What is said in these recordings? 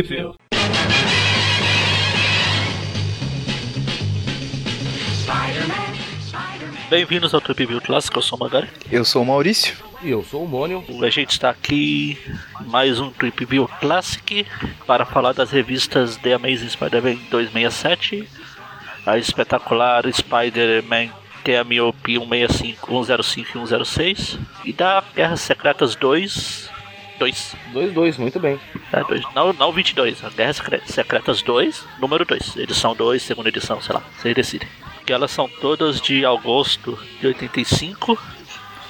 View. Bem-vindos ao Trip View Clássico, eu sou o Magari. Eu sou o Maurício. E eu sou o Mônio. A gente está aqui em mais um Trip View Classic para falar das revistas The Amazing Spider-Man 267, a espetacular Spider-Man TMOP 165, 105 e 106 e da Guerras Secretas 2 2. 2-2, muito bem. É, dois. Não, não 22, a Guerras Secre- Secretas 2, número 2, edição 2, segunda edição, sei lá, vocês decidem. Que elas são todas de agosto de 85,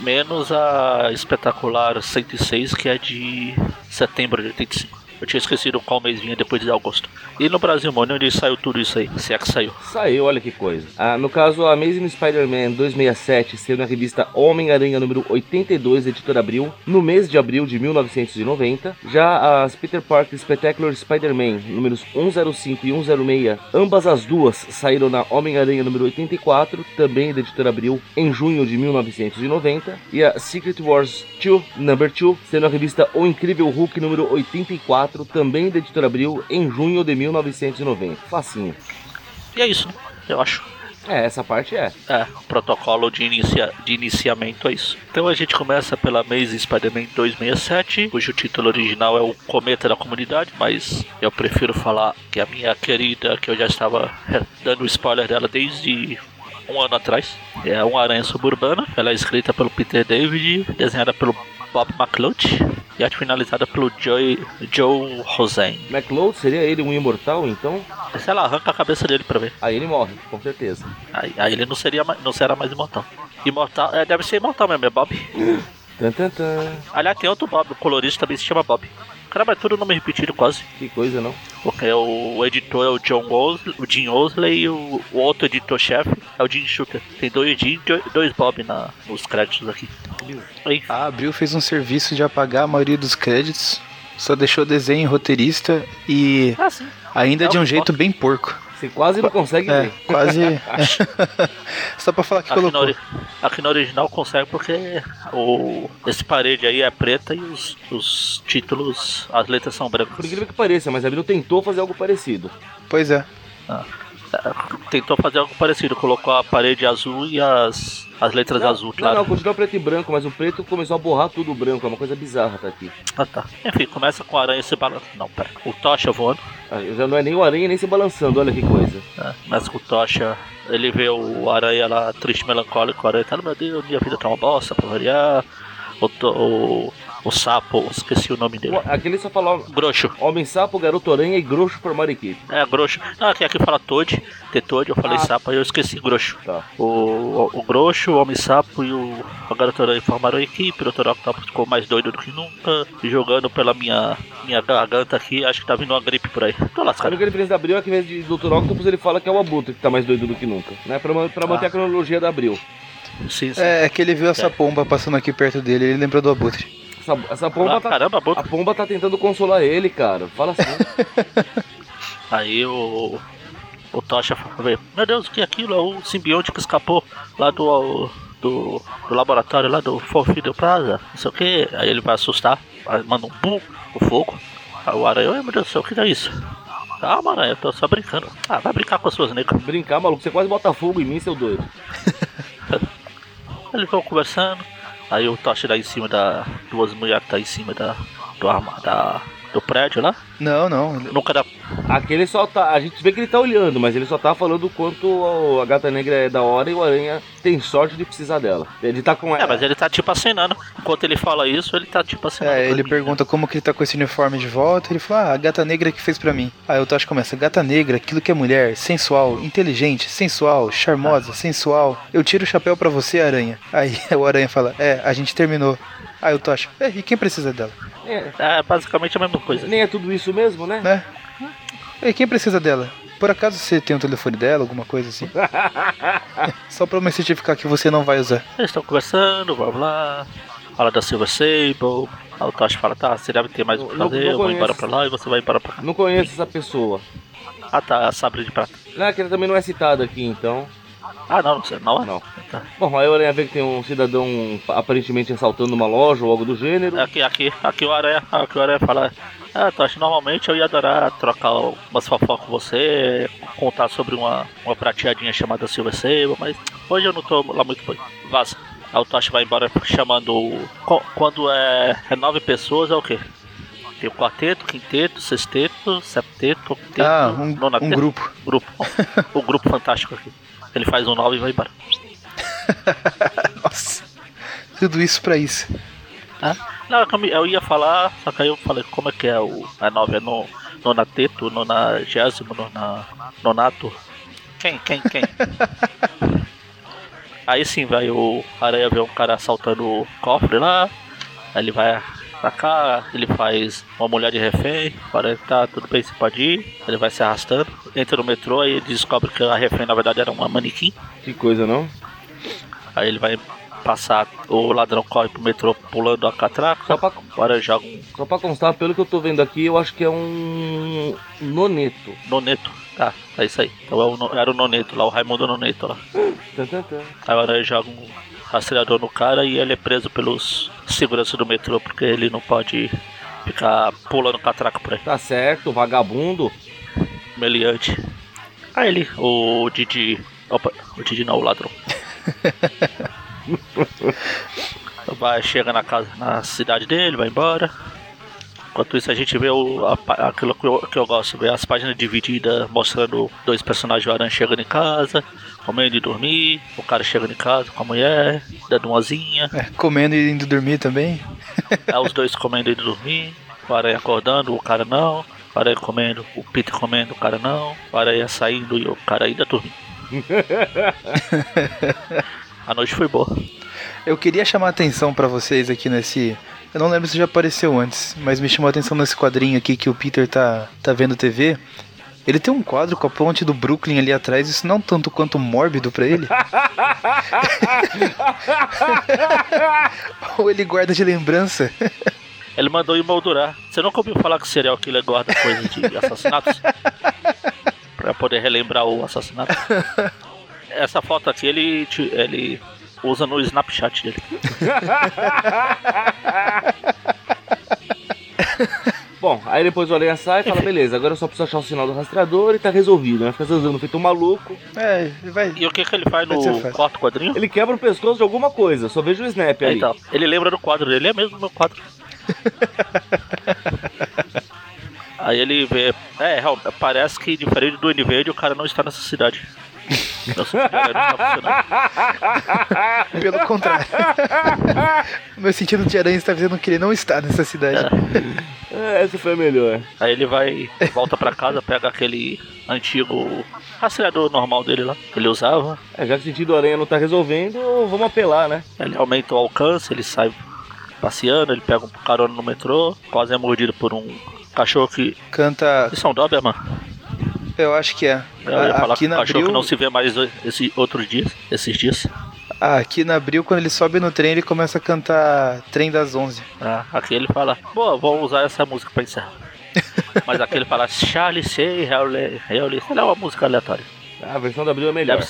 menos a espetacular 106, que é de setembro de 85. Eu tinha esquecido qual mês vinha depois de agosto. E no Brasil, mano, onde saiu tudo isso aí? Se é que saiu. Saiu, olha que coisa. Ah, no caso, a Amazing Spider-Man 267 saiu na revista Homem-Aranha número 82, editora Abril, no mês de abril de 1990. Já as Peter Parker Spectacular Spider-Man números 105 e 106, ambas as duas saíram na Homem-Aranha número 84, também da editora Abril, em junho de 1990. E a Secret Wars 2, number 2, saiu na revista O Incrível Hulk número 84, também da editora Abril, em junho de 1990. Facinho. E é isso? Eu acho. É, essa parte é. É, o protocolo de, inicia de iniciamento é isso. Então a gente começa pela Amazing Spider-Man 267, cujo título original é o Cometa da Comunidade, mas eu prefiro falar que a minha querida, que eu já estava dando spoiler dela desde um ano atrás, é uma aranha suburbana. Ela é escrita pelo Peter David, desenhada pelo Bob McLeod e arte finalizada pelo Joey, Joe Rosen. McLeod seria ele um imortal, então? Sei lá, arranca a cabeça dele pra ver. Aí ele morre, com certeza. Aí, aí ele não, seria, não será mais imortal. Imortal, é, deve ser imortal mesmo, é Bob. Tan, tan, tan. Aliás, tem outro Bob, o colorista também se chama Bob. Caramba, é tudo nome repetido quase. Que coisa, não? Porque o, o editor é o John Osley, o Jim Osley e o, o outro editor-chefe é o Jim Shooter. Tem dois Jim e dois Bob na, nos créditos aqui. Aí, A Abril fez um serviço de apagar a maioria dos créditos, só deixou desenho roteirista e ah, ainda de Não, um jeito bem porco. Você quase não consegue É, ver. quase. Só pra falar que Aqui na, colocou. ori- aqui na original consegue porque o, esse parede aí é preta e os, os títulos, as letras são brancas. Por incrível que pareça, mas a Abril tentou fazer algo parecido. Pois é. Tentou fazer algo parecido, colocou a parede azul e as, as letras azul, Não, claro. não, continua preto e branco, mas o preto começou a borrar tudo o branco. É uma coisa bizarra, tá aqui. Ah tá. Enfim, começa com a aranha se balançando. Não, pera. O Tocha voando. Ah, já não é nem o aranha nem se balançando, olha que coisa. Né? Começa com o Tocha. Ele vê o aranha lá triste, melancólico. O aranha tá, meu Deus, minha vida tá uma bosta pra variar. O, o, o sapo, esqueci o nome dele. Pô, Aqui ele só fala Groxo. Homem Sapo, Garoto Aranha e Groxo formaram equipe. É, groxo. Não, aqui, aqui fala Toad. Ter Toad, eu falei Ah. sapo, aí eu esqueci groxo. Tá. O, o, o Groxo, o Homem-Sapo e o, a Garota Aranha formaram a equipe. O Dr. Octopus ficou mais doido do que nunca. E jogando pela minha, minha garganta aqui, acho que tá vindo uma gripe por aí. Tô A lascado. única diferença da Abril é que ao invés de Dr. Octopus ele fala que é o Abutre que tá mais doido do que nunca. Né? Pra, pra manter Ah. a cronologia da Abril. Sim, sim. É, é que ele viu essa pomba passando aqui perto dele, ele lembrou do abutre. Essa, essa pomba Ah, tá. caramba, A boca. pomba tá tentando consolar ele, cara. Fala assim. Aí o. O Tocha fala, meu Deus, o que é aquilo? É o simbionte que escapou lá do. Do, do laboratório lá do Forfido Plaza, não sei o que. Aí ele vai assustar, manda um pum, o fogo. Aí o aranha, "Ai, meu Deus do céu, o que é isso? Calma, aranha, eu tô só brincando. Ah, vai brincar com as suas negras. Brincar, maluco. Você quase bota fogo em mim, seu doido. Eles vão conversando. Aí o Tocha dá em cima da. Duas mulheres tá em cima da. Do arma, da. Do prédio lá. Não, não. Nunca dá. Aqui ele só tá. A gente vê que ele tá olhando, mas ele só tá falando o quanto a gata negra é da hora e o aranha tem sorte de precisar dela. Ele tá com É, mas ele tá tipo acenando. Enquanto ele fala isso, ele tá tipo acenando. É, ele mim. pergunta como que ele tá com esse uniforme de volta. Ele fala, ah, a gata negra que fez pra mim. Aí o Tosh começa, gata negra, aquilo que é mulher, sensual, inteligente, sensual, charmosa, sensual. Eu tiro o chapéu pra você, aranha. Aí o aranha fala, é, a gente terminou. Aí o Tosh, é, e quem precisa dela? É, É basicamente a mesma coisa. nem é tudo isso mesmo, né? Né? E quem precisa dela? Por acaso você tem o telefone dela, alguma coisa assim? Só pra me certificar que você não vai usar. Eles estão conversando, blá blá. Fala da Silver Sable. Aí o Tosh fala, tá, você deve ter mais o que Não- fazer, não eu vou embora pra lá e você vai embora pra cá. Não conheço essa pessoa. Ah tá, a Sabre de Prata. Não, que ele também não é citado aqui, então. Ah, não, não, não é? Não. Tá. Bom, aí o Aranha vê que tem um cidadão aparentemente assaltando uma loja ou algo do gênero. Aqui, aqui, aqui o Aranha, aqui o Aranha fala. Ah, Tocha, normalmente eu ia adorar trocar umas fofocas com você, contar sobre uma, uma prateadinha chamada Silver Sable, mas hoje eu não tô lá muito bem. Vaza. Aí o Tocha vai embora chamando. Quando é, é nove pessoas, é o quê? Tem o quarteto, quinteto, sexteto, septeto, octeto, Ah, um, um nonateto. grupo. grupo. o grupo fantástico aqui. Ele faz um nove e vai embora. Nossa. Tudo isso pra isso. Hã? Não, eu me- eu ia falar, só que aí eu falei como é que é o a nove, é no nonateto, nonagésimo, nona, nonato. Quem, quem, quem? aí sim vai o Aranha ver um cara assaltando o cofre lá, aí ele vai pra cá, ele faz uma mulher de refém, para tá tudo bem, você pode ir, ele vai se arrastando, entra no metrô, aí ele descobre que a refém na verdade era uma manequim. Que coisa, não? Aí ele vai passar, o ladrão corre pro metrô pulando a catraca. Só pra, Agora joga um só pra constar, pelo que eu tô vendo aqui, eu acho que é um noneto. noneto. Tá, é isso aí. Então é era o noneto lá, o Raimundo Noneto lá. Agora ele joga um rastreador no cara e ele é preso pelos seguranças do metrô porque ele não pode ficar pulando catraca por aí. Tá certo, vagabundo. Meliante. Aí ele, o Didi. Opa, o Didi não, o ladrão. vai, chega na casa, na cidade dele, vai embora. Enquanto isso a gente vê o, a aquilo que eu, que eu gosto, ver as páginas divididas mostrando dois personagens do Aranha chegando em casa, comendo e dormir, o cara chegando em casa com a mulher, dando uma zinha, É, comendo e indo dormir também. aí os dois comendo e indo dormir, o Aranha acordando, o cara não, o Aranha comendo, o Peter comendo, o cara não, o Aranha saindo e o cara ainda dormindo. a noite foi boa. Eu queria chamar a atenção pra vocês aqui nesse. Eu não lembro se já apareceu antes, mas me chamou a atenção nesse quadrinho aqui que o Peter tá, tá vendo TV. Ele tem um quadro com a ponte do Brooklyn ali atrás, isso não tanto quanto mórbido pra ele. Ou ele guarda de lembrança. Ele mandou emoldurar. Você nunca ouviu falar que o serial killer guarda coisa de assassinatos? pra poder relembrar o assassinato? Essa foto aqui ele, ele usa no Snapchat dele. Bom, aí depois o Aranha sai e fala, beleza, agora eu só preciso achar o sinal do rastreador e tá resolvido, né? Fica zanzando feito um maluco. É, ele vai. E o que, que ele faz no quarto quadrinho? Ele quebra o pescoço de alguma coisa, só vejo o snap ali. então, ele lembra do quadro dele, é mesmo meu quadro. Aí ele vê. É, parece que diferente do Duende Verde, o cara não está nessa cidade. Pelo contrário. meu sentido de aranha está dizendo que ele não está nessa cidade. É, essa foi a melhor. Aí ele vai, volta pra casa, pega aquele antigo rastreador normal dele lá, que ele usava. É, já que o sentido do Aranha não tá resolvendo, vamos apelar, né? Ele aumenta o alcance, ele sai passeando, ele pega um carona no metrô, quase é mordido por um cachorro que. Canta. Isso é um Doberman? Eu acho que é. Eu ia falar Aqui que na Abril, que não se vê mais esse outros dias, esses dias. ah, aqui na Abril, quando ele sobe no trem, ele começa a cantar Trem das 11. Ah, aqui ele fala, boa, vou usar essa música pra encerrar. Mas aqui ele fala Charlie Say, Howley, Howley, sei lá, uma música aleatória. A versão da Abril é melhor.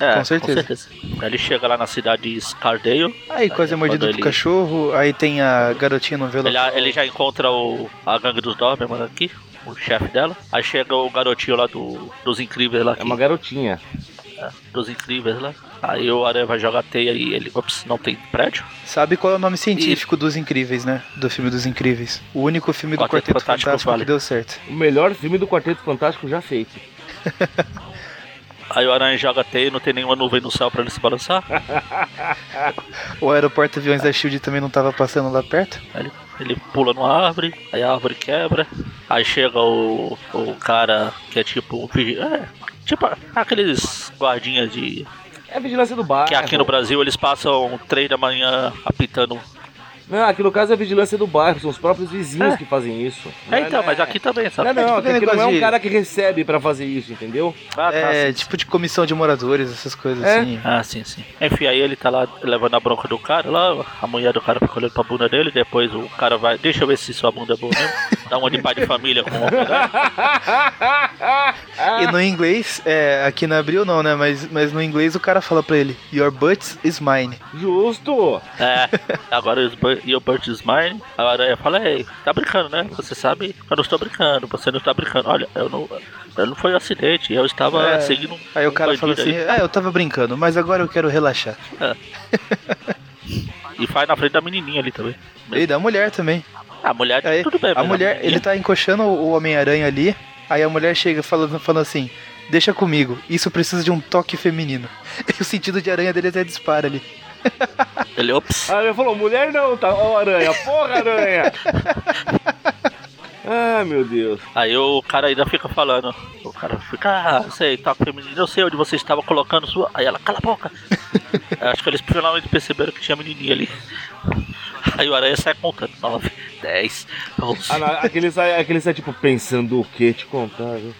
É, Com certeza. Aí ele chega lá na cidade de Scardale, Aí quase é mordido ele- cachorro, aí tem a garotinha no velo. ele, ele já encontra o, a gangue dos Doberman aqui, o chefe dela. Aí chega o garotinho lá do, dos Incríveis lá, É que- uma garotinha. é, dos Incríveis lá. Aí o Aranha vai jogar teia e ele, ops, não tem prédio. Sabe qual é o nome científico dos Incríveis, né? Do filme dos Incríveis. O único filme do Quarteto Quarteto Fantástico Fantástico, vale. que deu certo. O melhor filme do Quarteto Fantástico já feito. Aí o Aranha joga teia e não tem nenhuma nuvem no céu pra ele se balançar. O aeroporto aviões da Shield também não tava passando lá perto. Aí Ele, ele pula numa árvore, aí a árvore quebra, aí chega o, o cara que é tipo. É, tipo aqueles guardinhas de. É a vigilância do bairro. Que aqui no Brasil eles passam três da manhã apitando. Não, aqui no caso é a vigilância do bairro, são os próprios vizinhos É. que fazem isso. É, então, não mas aqui também, Não, sabe? não, tipo aqui aquele não é um cara que recebe pra fazer isso, entendeu? Ah, tá, é, sim. tipo de comissão de moradores, essas coisas É. assim. Ah, sim, sim. Enfim, aí ele tá lá levando a bronca do cara lá, a mulher do cara fica olhando pra bunda dele, depois o cara vai, deixa eu ver se sua bunda é boa mesmo. Dá uma de pai de família com o homem, né? E no inglês, é, aqui na Abril não, né? Mas, mas no inglês o cara fala pra ele: Your butt is mine. Justo! É, agora Your Bird is Mine. Agora eu falei, "Ei, tá brincando, né? Você sabe, eu não estou brincando, você não está brincando. Olha, eu não. Eu não foi um acidente, eu estava É, seguindo um Aí o cara fala bandido assim: aí." É, eu tava brincando, mas agora eu quero relaxar. E faz na frente da menininha ali também. E da mulher também. A mulher, Aí, tudo bem, a mulher, ele tá encoxando o Homem-Aranha ali. Aí a mulher chega falando, falando assim: Deixa comigo, isso precisa de um toque feminino. E o sentido de aranha dele até dispara ali. Ele, ops. Aí ele falou, mulher não, tá? Ó, aranha, porra, aranha! ah, meu Deus. Aí o cara ainda fica falando. O cara fica, ah, sei, toque feminino, eu sei onde você estava colocando sua. Aí ela, cala a boca. Acho que eles finalmente perceberam que tinha menininha ali. Aí o aranha sai contando. 9, 10, 11. Ah, não, aquele, sai, aquele sai tipo pensando o que te contar, viu?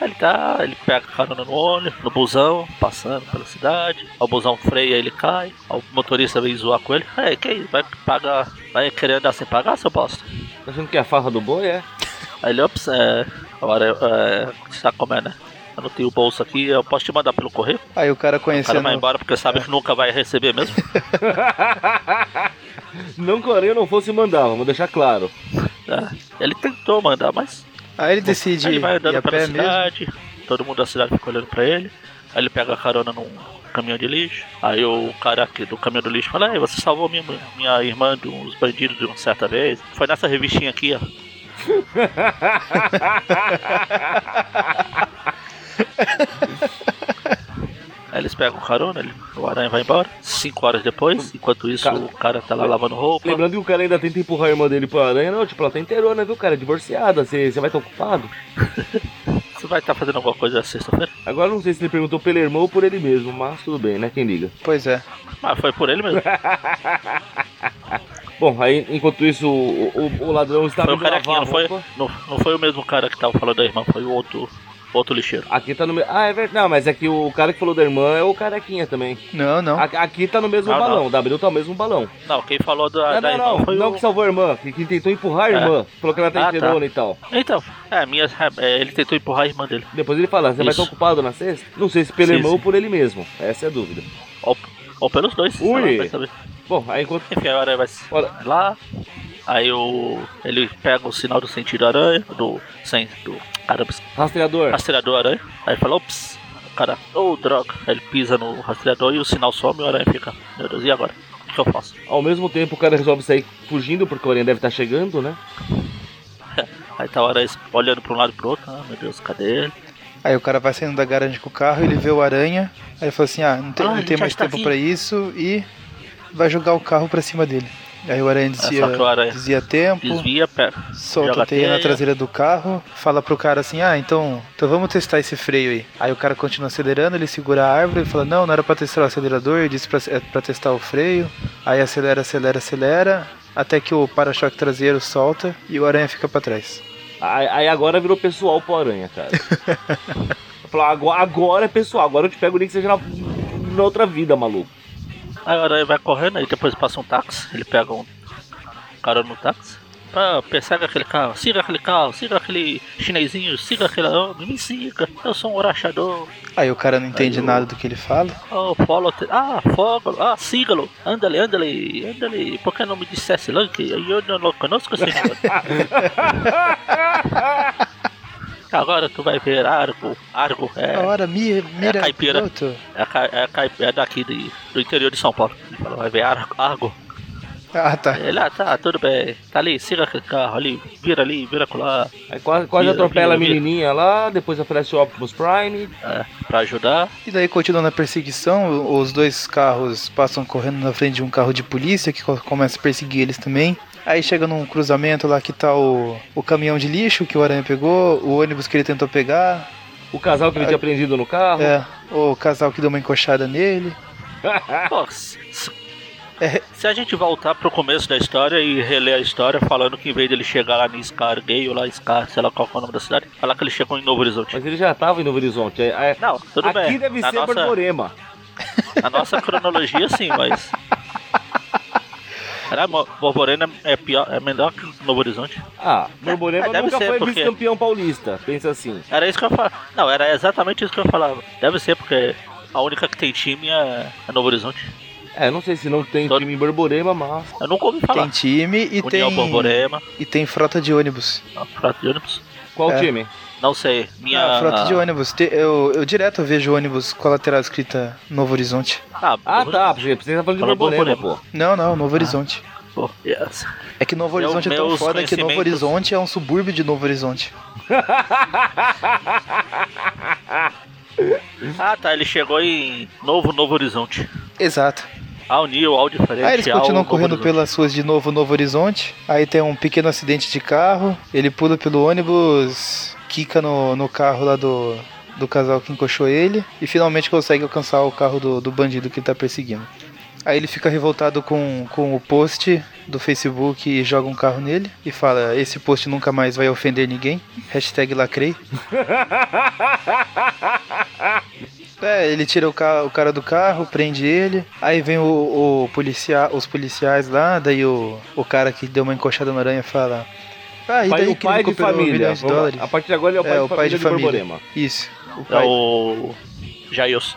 Ele tá, ele pega carona no ônibus, no busão, passando pela cidade. O busão freia, ele cai. O motorista vem zoar com ele. É, que aí, vai pagar, vai querer andar sem pagar, seu bosta? Tá achando que é a farra do boi, é? Aí ele, ops, é, agora, é, sabe como é, né? Eu não tenho bolsa aqui, eu posso te mandar pelo correio? Aí o cara O cara vai embora porque sabe que nunca vai receber mesmo. Não que o aranha não fosse mandar, vamos deixar claro. É, ele tentou mandar, mas Aí ele decide aí ele vai andando a pela pé mesmo. cidade, todo mundo da cidade fica olhando pra ele. Aí ele pega a carona num caminhão de lixo. Aí o cara aqui do caminhão do lixo fala: Ei, você salvou minha, minha irmã de uns bandidos de uma certa vez. Foi nessa revistinha aqui, ó. Aí eles pegam carona, ele, o aranha vai embora. Cinco horas depois, enquanto isso Cara- o cara tá lá lavando roupa. Lembrando que o cara ainda tenta empurrar a irmã dele pra aranha, não, tipo, ela tá inteirona, viu, cara? Divorciada, você você vai estar ocupado. Você vai estar fazendo alguma coisa sexta-feira? Agora não sei se ele perguntou pelo irmão ou por ele mesmo, mas tudo bem, né? Quem liga. Pois é. Ah, foi por ele mesmo. Bom, aí enquanto isso o, o- o ladrão estava Foi o indo lavar não foi, roupa. não, não foi o mesmo cara que tava falando da irmã, foi o outro, outro lixeiro. Aqui tá no mesmo. Ah, é verdade. Não, mas é que o cara que falou da irmã é o carequinha também. Não, não. A- Aqui tá no mesmo Não, balão, não. o W tá no mesmo balão. Não, quem falou da, Não, da não, irmã não, foi não o... que salvou a irmã, que, que tentou empurrar a irmã, falou que ela tá Ah, tá. inteirona e tal. Então, é, minha, é, ele tentou empurrar a irmã dele. Depois ele fala, você vai Isso. estar ocupado na sexta? Não sei se pelo Sim, irmão sim. ou por ele mesmo. Essa é a dúvida. Ou, ou pelos dois. sei lá, Ui. vai saber. Bom, aí enquanto. Enfim, a aranha vai Olha. lá. Aí o. Ele pega o sinal do sentido aranha, do. Sem, do. Caramba, Rastreador. rastreador aranha. Aí ele fala, ops, o cara, oh droga. Aí ele pisa no rastreador e o sinal some e o aranha fica. Meu Deus, e agora? O que eu faço? Ao mesmo tempo o cara resolve sair fugindo, porque o Aranha deve estar chegando, né? Aí tá o aranha olhando pra um lado e pro outro. Ah, meu Deus, cadê ele? Aí o cara vai saindo da garagem com o carro, ele vê o aranha, aí ele fala assim: ah, não tem, Ah, não tem mais tempo aqui. pra isso e vai jogar o carro pra cima dele. Aí o aranha desvia, o aranha desvia tempo, Desvia, pega. solta a teia na traseira do carro, fala pro cara assim: ah, então, então vamos testar esse freio aí. Aí o cara continua acelerando, ele segura a árvore e fala: não, não era pra testar o acelerador, ele disse pra, é pra testar o freio. Aí acelera, acelera, acelera, até que o para-choque traseiro solta e o aranha fica pra trás. Aí, aí agora virou pessoal pro Aranha, cara. Falou, agora, agora é pessoal, agora eu te pego nem que seja na, na outra vida, maluco. Aí o aranha vai correndo, aí depois passa um táxi, ele pega um cara no táxi. Ah, persegue aquele carro, siga aquele carro, siga aquele chinesinho, siga aquele homem, me siga, eu sou um orachador. Aí o cara não entende Aí nada do que ele fala. Oh, follow, ah, fogo, ah, sígalo, andale, andale, andale, por que não me dissesse que eu não conosco, senhor? Agora tu vai ver Argo, Argo, é, A hora, mira, mira caipira. é, a ca- é, a ca- é daqui de- do interior de São Paulo. Ele falou, vai ver Argo, Argo. Ah, tá. Ele, ah, tá, tudo bem. Tá ali, siga aquele carro ali, vira ali, vira lá, Aí quase, quase Vira, atropela a vira, vira. menininha lá, depois oferece o Optimus Prime. é, pra ajudar. E daí, continuando a perseguição, os dois carros passam correndo na frente de um carro de polícia que co- começa a perseguir eles também. Aí chega num cruzamento lá que tá o, o caminhão de lixo que o Aranha pegou, o ônibus que ele tentou pegar, O casal que ele tinha prendido no carro. é, o casal que deu uma encoxada nele. Pô, É. se a gente voltar pro começo da história e reler a história falando que em vez dele chegar lá em Scar Gay ou lá Scar, sei lá qual que é o nome da cidade, falar que ele chegou em Novo Horizonte. Mas ele já tava em Novo Horizonte. É- é- Não, tudo Aqui bem. deve na ser nossa, Borborema. na nossa cronologia sim, mas Caralho, Mo- Borborema é pior, é melhor que Novo Horizonte. Ah, Borborema É, deve nunca ser, foi porque- vice-campeão paulista. Pensa assim. Era isso que eu falava. Não, era exatamente isso que eu falava. Deve ser porque a única que tem time é, é Novo Horizonte. É, não sei se não tem Todo- time em Borborema, mas. Eu nunca ouvi falar. Tem time e União tem. Borborema, E tem frota de ônibus. não, frota de ônibus. Qual É. time? Não sei, minha. Ah, frota de ônibus. Eu, eu direto vejo ônibus com a lateral escrita Novo Horizonte. Ah, Ah, Novo- tá. Você tá falando de Borborema, pô. Não, não, Novo Horizonte. Pô, yes. É que Novo Meu- Horizonte é tão meus foda que Novo Horizonte é um subúrbio de Novo Horizonte. Ah, tá, ele chegou em Novo Novo Horizonte. Exato. Ao New, ao diferente. Aí eles continuam correndo pelas ruas de novo Novo Horizonte. Aí tem um pequeno acidente de carro. Ele pula pelo ônibus, quica no, no carro lá do, do casal que encoxou ele. E finalmente consegue alcançar o carro do, do bandido que ele tá perseguindo. Aí ele fica revoltado com, com o post do Facebook e joga um carro nele. E fala: Esse post nunca mais vai ofender ninguém. Hashtag lacrei. É, ele tira o, ca- o cara do carro, prende ele. Aí vem o, o policia os policiais lá, daí o, o cara que deu uma encoxada na aranha fala. Ah, e Pai- daí o que ele pai de família. de Vamos? A partir de agora ele é o pai, É, de, o pai família de de família. Isso. O É pai. o. Jailson.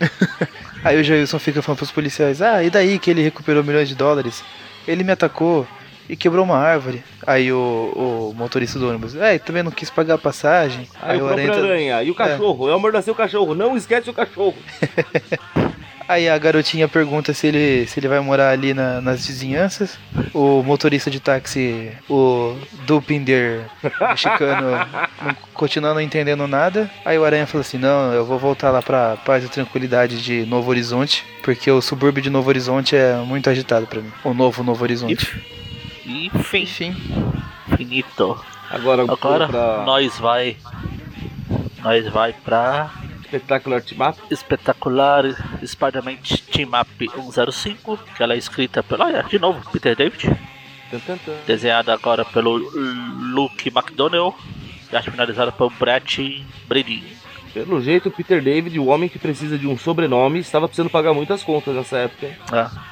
Aí o Jailson fica falando pros policiais: Ah, e daí que ele recuperou milhões de dólares? Ele me atacou e quebrou uma árvore. Aí o, o motorista do ônibus: É, também não quis pagar a passagem. Aí, o próprio tá- aranha. E o cachorro? É. o amordacer o cachorro. Não esquece o cachorro. Aí a garotinha pergunta se ele, se ele vai morar ali na- nas vizinhanças. O motorista de táxi, o Dupinder mexicano, não, continua não entendendo nada. Aí o Aranha fala assim: Não, eu vou voltar lá pra paz e tranquilidade de Novo Horizonte, porque o subúrbio de Novo Horizonte é muito agitado pra mim. O novo Novo Horizonte. Enfim, Enfim, finito. Agora, Agora pra nós vai. Nós vai pra espetáculo Artimap. espetacular Spider-Man Team Up 105, que ela é escrita pelo. Olha, de novo, Peter David. Desenhada agora pelo Luke McDonnell. E arte finalizada pelo Brett Brady. Pelo jeito, Peter David, o homem que precisa de um sobrenome, estava precisando pagar muitas contas nessa época. hein?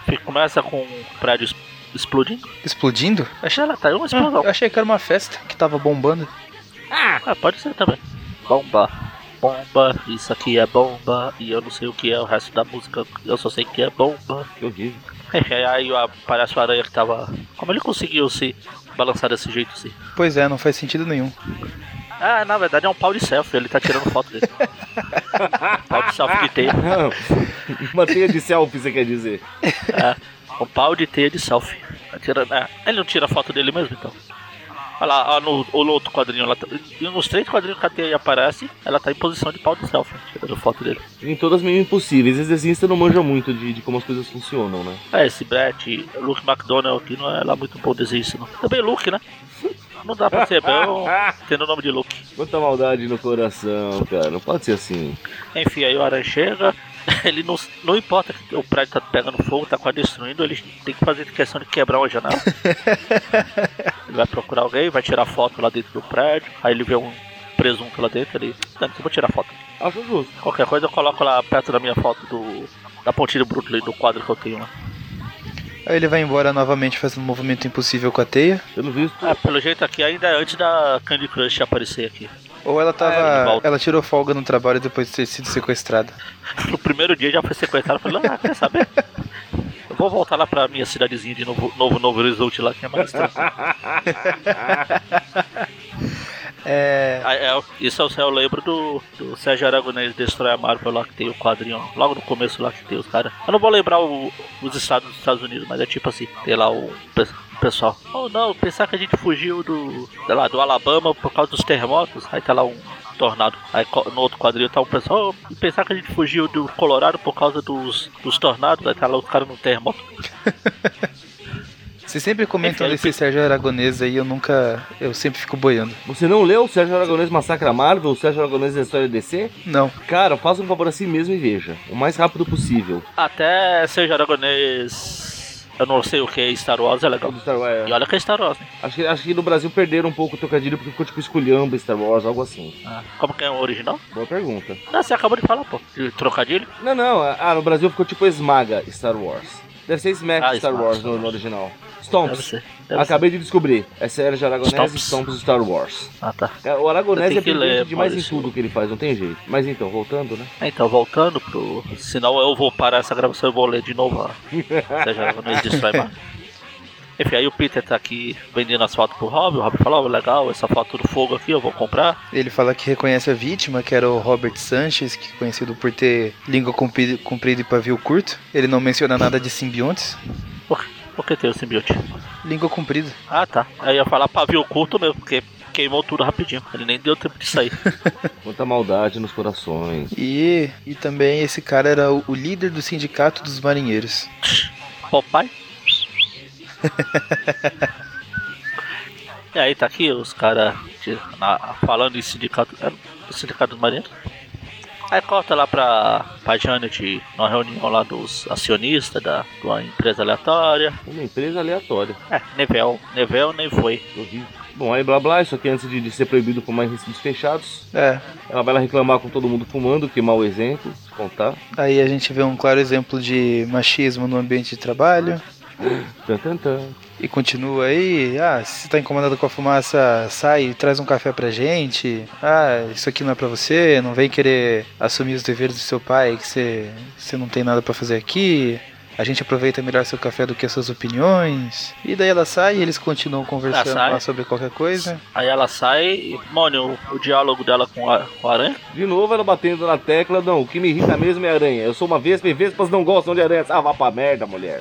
É. Começa com um prédio explodindo. explodindo? Achei ela tá uma Ah, explosão. eu achei que era uma festa que tava bombando. Ah, pode ser também. Bomba. Bomba, isso aqui é bomba. E eu não sei o que é o resto da música. Eu só sei que é bomba. Que horrível. É, aí aparece o aranha que tava. Como ele conseguiu se balançar desse jeito assim? Pois é, não faz sentido nenhum. Ah, na verdade é um pau de selfie, ele tá tirando foto dele. pau de selfie de teia. Uma teia de selfie, você quer dizer? É, um pau de teia de selfie. Tá é, ele não tira foto dele mesmo então. Olha lá, ó, no, no outro quadrinho, ela tá, nos três quadrinhos que a teia aparece, ela tá em posição de pau de selfie, tirando foto dele. Em todas meio impossíveis. Esse desenhista não manja muito de, de como as coisas funcionam, né? É, esse Brett, Luke McDonnell aqui não é lá muito bom desenhista, não. Também Luke, né? Não dá pra ser bom tendo o nome de Luke. Quanta maldade no coração, cara. Não pode ser assim. Enfim, aí o Aranha chega, ele não, não importa que o prédio tá pegando fogo, tá quase destruindo, ele tem que fazer questão de quebrar uma janela. ele vai procurar alguém, vai tirar foto lá dentro do prédio, aí ele vê um presunto lá dentro, ele. Não, eu vou tirar foto. Acho justo. Qualquer coisa eu coloco lá perto da minha foto do. Da pontilha Brooklyn, do quadro que eu tenho lá. Aí ele vai embora novamente fazendo um movimento impossível com a teia. Pelo visto. Ah, pelo jeito aqui ainda é antes da Candy Crush aparecer aqui. Ou ela É, tava. volta. ela tirou folga no trabalho depois de ter sido sequestrada. No primeiro dia já foi sequestrado, eu falei, ah, quer saber? Eu vou voltar lá pra minha cidadezinha de Novo Novo, Novo Horizonte lá, que é mais tranquilo. É. Ah, é, isso eu, eu lembro do, do Sérgio Aragonês Destrói a Marvel lá, que tem o quadrinho logo no começo lá que tem os caras. Eu não vou lembrar o- os estados dos Estados Unidos, mas é tipo assim, tem lá o pe- pessoal. Oh não, pensar que a gente fugiu do, sei lá, do Alabama por causa dos terremotos, aí tá lá um tornado. Aí no outro quadrinho tá um pessoal, oh, pensar que a gente fugiu do Colorado por causa dos, dos tornados, aí tá lá os caras no terremoto. Vocês sempre comentam Enfim, desse Sérgio Aragonês aí, eu nunca. Eu sempre fico boiando. Você não leu o Sérgio Aragonês Massacra Marvel, o Sérgio Aragonês da História DC? Não. Cara, faça um favor a si mesmo e veja. O mais rápido possível. Até Sérgio Aragonês, eu não sei o que é Star Wars, é legal. Do Star Wars. E olha que é Star Wars, né? Acho que, acho que no Brasil perderam um pouco o trocadilho porque ficou tipo esculhamba Star Wars, algo assim. Ah, como que é o original? Boa pergunta. Não, você acabou de falar, pô. De trocadilho? Não, não. Ah, no Brasil ficou tipo esmaga Star Wars. Deve ser Smack Ah, Star Wars no, no original. Deve Stomps. ser. Deve Acabei de descobrir. É Sérgio Aragonés Stomps. Stomps Star Wars. ser. Ah, tá. É, O Aragonés Tem é brilhante ler, demais em tudo que ele faz, não tem jeito. Mas então, voltando, né? Então, voltando pro. Senão eu vou parar essa gravação e vou ler de novo. ó. Seja não destrói mais. Enfim, aí o Peter tá aqui vendendo as fotos pro Rob. O Rob fala: Ó, legal, essa foto do fogo aqui eu vou comprar. Ele fala que reconhece a vítima, que era o Robert Sanchez, que é conhecido por ter língua comprida, comprida e pavio curto. Ele não menciona nada de simbiontes. Por, por que tem o simbionte? Língua comprida. Ah, tá. Aí eu ia falar pavio curto mesmo, porque queimou tudo rapidinho. Ele nem deu tempo de sair. Quanta maldade nos corações. E, e também esse cara era o, o líder do sindicato dos marinheiros. Papai. e aí tá aqui os caras falando em sindicato. É, sindicato dos marinheiros. Aí corta lá pra, pra Janet numa reunião lá dos acionistas da, de uma empresa aleatória. Uma empresa aleatória. É, Nevel. Nevel nem foi. Bom, aí blá blá, isso aqui antes de, de ser proibido fumar em recintos fechados. É, Ela vai lá reclamar com todo mundo fumando, que mau exemplo, se contar. aí a gente vê um claro exemplo de machismo no ambiente de trabalho. E continua aí, ah, se tá incomodado com a fumaça, sai e traz um café pra gente. Ah, isso aqui não é pra você, não vem querer assumir os deveres do seu pai, que você, você não tem nada pra fazer aqui. A gente aproveita melhor seu café do que as suas opiniões. E daí ela sai e eles continuam conversando lá sobre qualquer coisa. Aí ela sai e, mano, o, o diálogo dela com a, com a aranha. De novo ela batendo na tecla, não, o que me irrita mesmo é aranha. Eu sou uma vespa e vespas não gostam de aranhas. Ah, vá pra merda, mulher.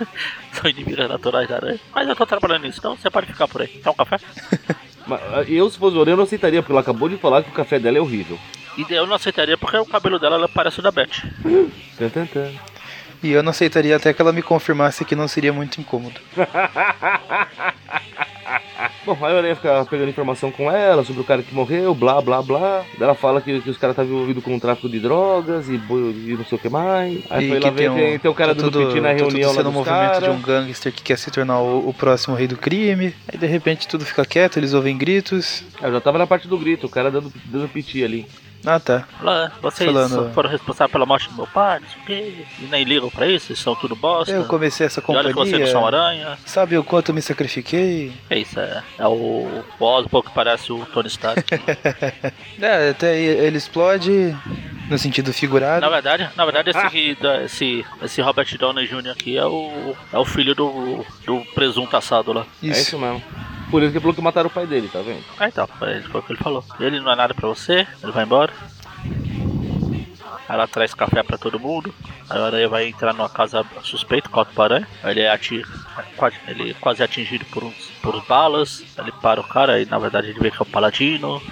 São inimigas naturais da aranha. Mas eu tô trabalhando nisso, então você pode ficar por aí. Quer um café? Ah, eu, se fosse o eu não aceitaria, porque ela acabou de falar que o café dela é horrível. E eu não aceitaria porque o cabelo dela ela parece o da Beth. E eu não aceitaria até que ela me confirmasse que não seria muito incômodo. Bom, aí a Aranha fica pegando informação com ela sobre o cara que morreu, blá blá blá. Ela fala que, que os caras estavam envolvidos com tráfico de drogas e, e não sei o que mais. Aí e foi lá ver, tem, tem o cara tá do tudo- Piti na tá tudo reunião lá sendo um dos movimento cara. de um gangster que quer se tornar o, o próximo rei do crime. Aí de repente tudo fica quieto, eles ouvem gritos. Eu já tava na parte do grito, o cara dando, dando piti ali. Ah tá. Ela, vocês Falando- foram responsáveis pela morte do meu pai, não sei o quê. E nem ligam pra isso, vocês são tudo bosta. Eu comecei essa e olha que vocês não são companhia. aranha. Sabe o quanto eu me sacrifiquei? É isso, é, é o, o Osborn que parece o Tony Stark. É, até aí ele explode no sentido figurado. na verdade, na verdade esse, da- esse, esse Robert Downey Jr. aqui é o, é o filho do, do presunto assado lá. É isso mesmo. Por isso que ele falou que mataram o pai dele, tá vendo? Ah, então, foi foi o que ele falou. Ele não é nada pra você, ele vai embora. Aí ela traz café pra todo mundo. Aí a aranha vai entrar numa casa suspeita, corta o aranha. Aí ele é, quase, ele é quase atingido por uns, por uns balas. Ele para o cara e na verdade ele vê que é o Paladino.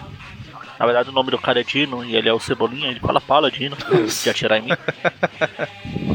Na verdade o nome do cara é Dino e ele é o Cebolinha, ele fala Paladino de atirar em mim.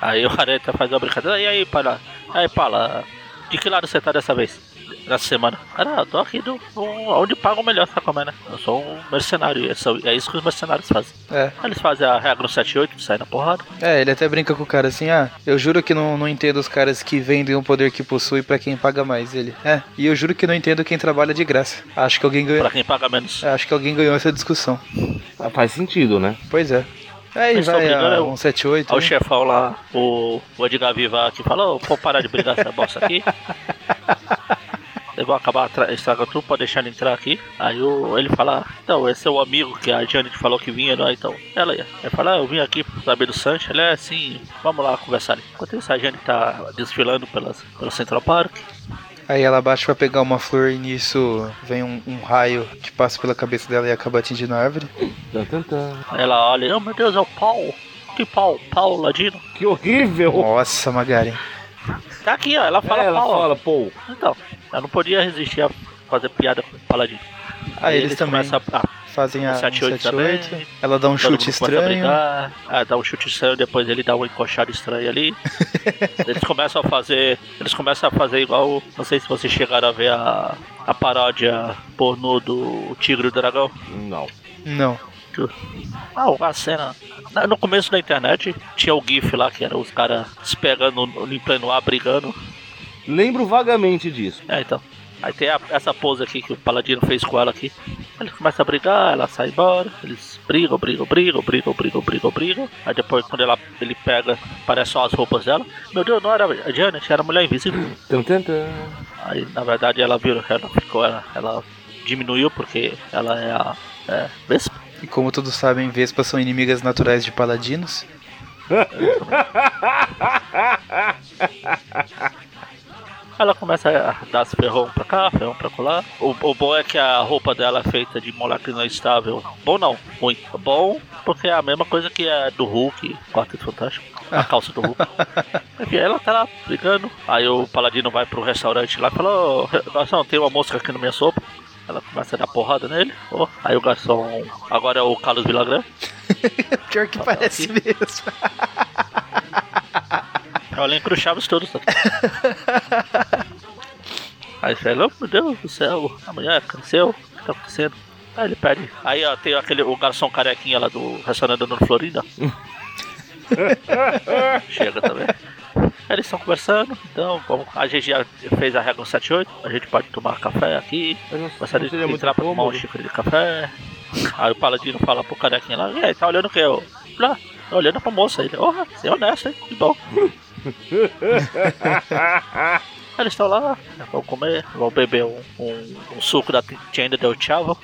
Aí o aranha até faz uma brincadeira. E aí, Pala? Aí, Pala, de que lado você tá dessa vez? Nessa semana? Cara, eu tô aqui do, do- onde pagam melhor, sabe como é, né? Eu sou um mercenário, e é só- é isso que os mercenários fazem. É. Eles fazem a regra no 78, sai na porrada. É, ele até brinca com o cara assim, ah, eu juro que não, não entendo os caras que vendem o poder que possui pra quem paga mais. Ele, é, e eu juro que não entendo quem trabalha de graça. Acho que alguém ganhou. Pra quem paga menos. é, Acho que alguém ganhou essa discussão. Ah, faz sentido, né? Pois é. Aí Eles vai brigando, a eu- 178. Aí o chefão lá, o, o Edgar Viva aqui falou, vou parar de brigar essa bosta aqui. Eu vou acabar estragando tudo, pode deixar ele entrar aqui. Aí o, ele fala, então, esse é o amigo que a Janet falou que vinha, não? Então, ela ia. Ele fala, ah, eu vim aqui pra saber do Sancho. Ele é assim, vamos lá conversar ali. Enquanto isso, a Janet tá desfilando pelas, pelo Central Park. Aí ela bate pra pegar uma flor e nisso vem um, um raio que passa pela cabeça dela e acaba atingindo a árvore. Ela olha, oh meu Deus, é o Paul. Que Paul? Paul Ladino? Que horrível! Nossa, Magaren. Tá aqui, ó, ela fala É, ela Paul. ó. fala, pô, Então, eu não podia resistir a fazer piada com o Paladino. Aí eles também começam a, ah, fazem a 178 178. também. Ela dá um chute estranho. ah, dá um chute estranho, depois ele dá uma encoxada estranha ali. eles começam a fazer. Eles começam a fazer igual. Não sei se vocês chegaram a ver a, a paródia pornô do Tigre e o Dragão. não. Não. Ah, a cena. na- No começo da internet tinha o GIF lá, que era os caras se pegando em pleno ar brigando. Lembro vagamente disso. É, então. Aí tem a- essa pose aqui que o Paladino fez com ela aqui. Ele começa a brigar, ela sai embora. Eles brigam, brigam, brigam, brigam, brigam, brigam, brigam. Aí depois, quando ela, ele pega, parece só as roupas dela. Meu Deus, não era a Janet, era a mulher invisível. Tum, tum, tum. Aí, na verdade, ela virou, ela ficou, ela, ela diminuiu porque ela é a é, Vespa. E como todos sabem, Vespas são inimigas naturais de paladinos. Ela começa a dar as ferrão pra cá, ferrão pra colar. O, o bom é que a roupa dela é feita de molécula estável. Bom não, ruim. Bom porque é a mesma coisa que a do Hulk, Quarteto Fantástico. A calça do Hulk. Enfim, ela tá lá brigando. Aí o Paladino vai pro restaurante lá e fala: Ô, garçom, tem uma mosca aqui na minha sopa. Ela começa a dar porrada nele. Ó, aí o garçom, agora é o Carlos Villagrán. Pior que parece mesmo. É o elenco dos Chaves todos. Tá? Aí você fala, oh, meu Deus do céu, a mulher cresceu, o que tá acontecendo? Aí ele pede. Aí ó, tem aquele, o garçom carequinha lá do restaurante no Florida. Chega também. Aí eles estão conversando, então vamos, a gente já fez a regra 78, a gente pode tomar café aqui, gostaria de entrar pra tomar um xícara de café. Aí o paladino fala pro carequinha lá, e aí, tá olhando o que? Eu, lá, tá olhando pra moça aí. Oh, você é honesto, hein? Que bom. Eles estão lá, vão comer, vão beber um, um, um suco da Tienda del Chavo.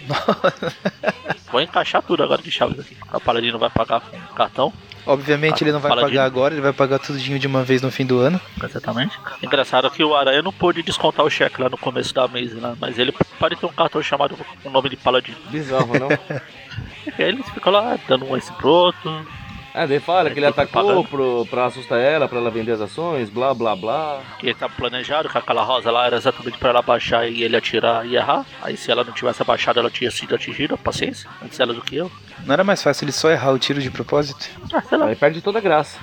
Vou encaixar tudo agora de chaves aqui. O Paladino vai pagar com cartão, Obviamente ele não vai Paladino. pagar agora, ele vai pagar tudinho de uma vez no fim do ano. exatamente. Engraçado que o Aranha não pôde descontar o cheque lá no começo da mesa, né? mas ele pode ter um cartão chamado com o nome de Paladino. Bizarro, não? E aí eles ficam lá dando um esse pro outro. Ah, daí fala que ele tô atacou pro, pra assustar ela, pra ela vender as ações, blá blá blá. Que ele tava planejado, que aquela rosa lá era exatamente pra ela baixar e ele atirar e errar. Aí se ela não tivesse abaixado, ela tinha sido atingida, paciência. Antes ela do que eu. Não era mais fácil ele só errar o tiro de propósito? Ah, sei lá. Aí perde toda a graça.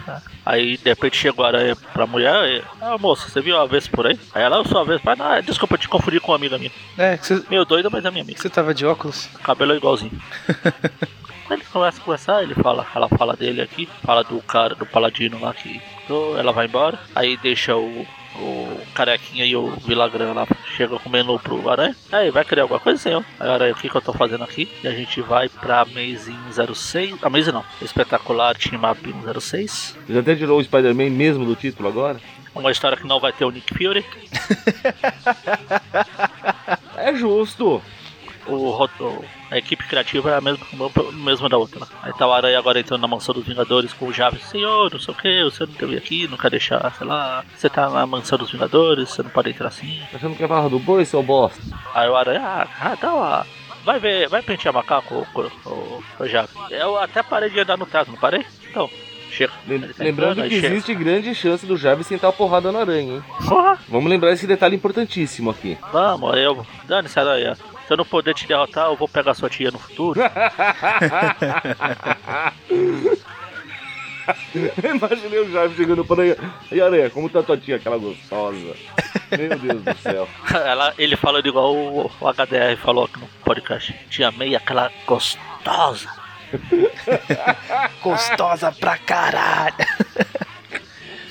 Aí de repente chegou a aranha pra mulher e, Ah moça, você viu a vez por aí? Aí ela, eu sou a vez, mas não, desculpa, eu te confundi com uma amiga minha. É, que você Meio doida, mas é minha amiga. você tava de óculos? Cabelo é igualzinho. Aí ele começa a conversar, ele fala, ela fala dele aqui, fala do cara, do paladino lá que então, ela vai embora, aí deixa o, o carequinha e o Vilagrã lá, chega comendo pro aranha. Aí, vai querer alguma coisa, senhor? Aí, aranha, o que, que eu tô fazendo aqui? E a gente vai pra Amazing 06. Amazing não, espetacular Team Up 06. Já até tirou o Spider-Man mesmo do título agora? Uma história que não vai ter o Nick Fury. É justo. O, o- a equipe criativa é a mesma, a mesma da outra. Aí tá o Aranha agora entrando na mansão dos Vingadores com o Jarvis. Senhor, não sei o que, você não deve ir aqui, não quer deixar, sei lá. Você tá na mansão dos Vingadores, você não pode entrar assim. Achando que é barra do boi, seu bosta. Aí o Aranha, ah, ah dá lá. Vai ver, vai pentear macaco, o, o, o, o Jarvis. Eu até parei de andar no teto, não parei? Então, chega. Tá Lembrando que existe grande chance do Jarvis sentar a porrada na aranha, hein? Porra, Vamos lembrar esse detalhe importantíssimo aqui. vamos, aí eu. Dane-se, Aranha. Se eu não poder te derrotar, eu vou pegar sua tia no futuro. Imaginei o Jarvis chegando para aranha. E aranha, como tá tua tia, aquela gostosa? Meu Deus do céu. Ela, ele falando igual o, o HDR falou aqui no podcast. Te amei aquela gostosa. Gostosa pra caralho!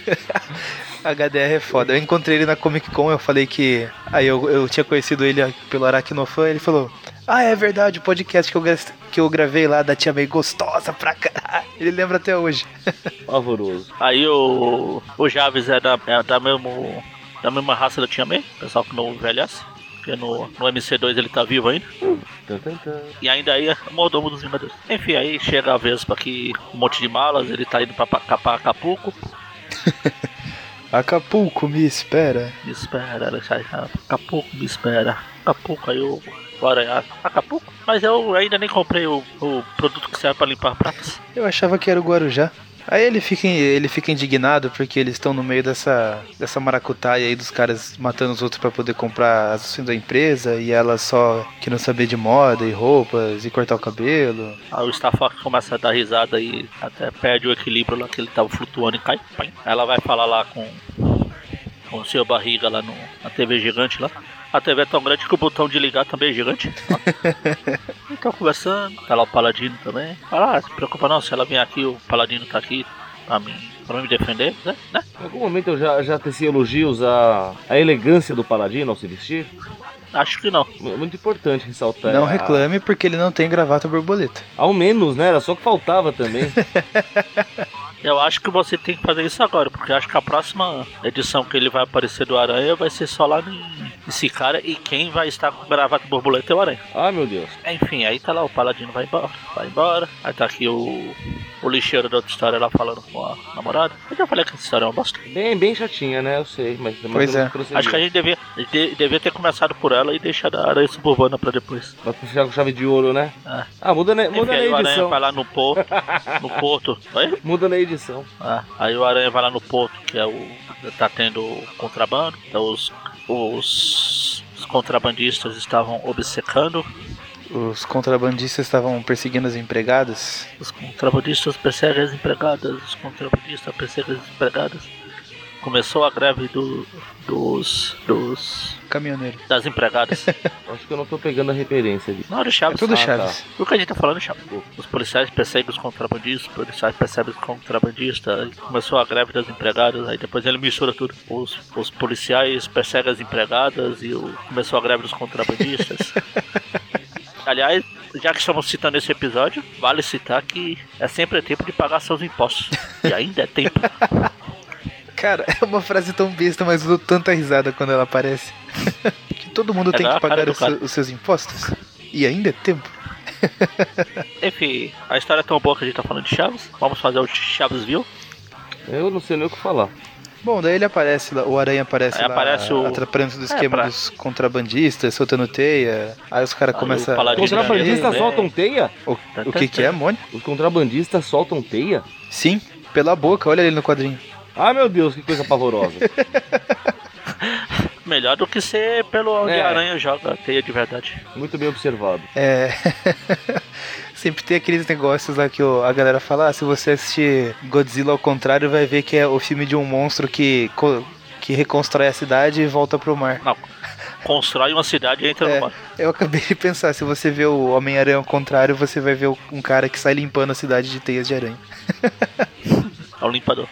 HDR é foda. Eu encontrei ele na Comic Con, eu falei que. Aí eu, eu tinha conhecido ele pelo Aracnofan, ele falou: Ah, é verdade, o podcast que eu, que eu gravei lá da Tia May gostosa pra caralho. Ele lembra até hoje. Pavoroso. Aí o, o Javes é da, é da, mesmo, da mesma raça da Tia May, pessoal que não envelhece. Porque no, no MC2 ele tá vivo ainda. E ainda aí é mordomo dos Vingadores. Enfim, aí chega a Vespa aqui, um monte de malas, ele tá indo pra, pra, pra Acapulco. Acapulco, me espera. Me espera, ah, Acapulco, me espera. Acapulco, aí o o Aranha, Acapulco? Mas eu ainda nem comprei o, o produto que serve pra limpar pratas. Eu achava que era o Guarujá. Aí ele fica, ele fica indignado porque eles estão no meio dessa, dessa maracutaia aí dos caras matando os outros pra poder comprar as ações da empresa e ela só que não saber de moda e roupas e cortar o cabelo. Aí o Starfox começa a dar risada e até perde o equilíbrio lá que ele tava flutuando e cai. Ela vai falar lá com, com o seu barriga lá no, na TV gigante lá. A TV é tão grande que o botão de ligar também é gigante. Estão conversando, tá lá o Paladino também. Fala, ah, se preocupa não, se ela vier aqui, o Paladino tá aqui pra mim, pra me defender, né? né? Em algum momento eu já, já teci elogios à, à elegância do Paladino ao se vestir? Acho que não. É muito importante ressaltar. Não a- reclame porque ele não tem gravata borboleta. Ao menos, né? Era só que faltava também. Eu acho que você tem que fazer isso agora, porque eu acho que a próxima edição que ele vai aparecer do Aranha vai ser só lá em esse cara e quem vai estar com gravata borboleta é o Aranha. ah, meu Deus. Enfim, aí tá lá o Paladino vai embora, vai embora. Aí tá aqui o, o lixeiro da outra história lá falando com a namorada. Eu já falei que essa história é uma bosta. Bem, bem chatinha, né? Eu sei, mas... mas Pois é. Acho que a gente devia, de- devia ter começado por ela e deixado a aranha suburbana pra depois. Vai fechar com chave de ouro, né? Ah. Ah, muda Enfim, muda na aí o aranha edição. vai lá no porto. No porto. Oi? Muda na edição. Ah, aí o Aranha vai lá no porto, que é o. tá tendo contrabando. Então os, os, os contrabandistas estavam obcecando. Os contrabandistas estavam perseguindo as empregadas. Os contrabandistas perseguem as empregadas. Os contrabandistas perseguem as empregadas. Começou a greve do, dos. dos. Caminhoneiro. das empregadas. Acho que eu não tô pegando a referência ali. Não, do É Chaves. tudo Ah, Chaves. O que a gente tá falando, Chaves? Os policiais perseguem os contrabandistas, os policiais perseguem os contrabandistas, aí começou a greve das empregadas, aí depois ele mistura tudo. Os, os policiais perseguem as empregadas e o, começou a greve dos contrabandistas. Aliás, já que estamos citando esse episódio, vale citar que é sempre tempo de pagar seus impostos. E ainda é tempo. Cara, é uma frase tão besta, mas eu dou tanta risada quando ela aparece. que todo mundo É tem que pagar os, os seus impostos. E ainda é tempo. Enfim, a história é tão boa que a gente tá falando de Chaves. Vamos fazer o Chaves Viu. Eu não sei nem o que falar. Bom, daí ele aparece lá, o Aranha aparece Aí lá, aparece o- atrapalhando do É, esquema pra- dos contrabandistas, soltando teia. Aí os caras começam o Paladino tirar Contrabandistas soltam teia? O, o que que é, Mônio? Os contrabandistas soltam teia? Sim, pela boca, olha ele no quadrinho. Ah, meu Deus, que coisa pavorosa. Melhor do que ser pelo onde É. a aranha joga a teia de verdade. Muito bem observado. É. Sempre tem aqueles negócios lá que o- a galera fala: ah, se você assistir Godzilla ao contrário, vai ver que é o filme de um monstro que, que reconstrói a cidade e volta pro mar. Não. Constrói uma cidade e entra É, no mar. eu acabei de pensar: se você vê o Homem-Aranha ao contrário, você vai ver um cara que sai limpando a cidade de teias de aranha. É o limpador.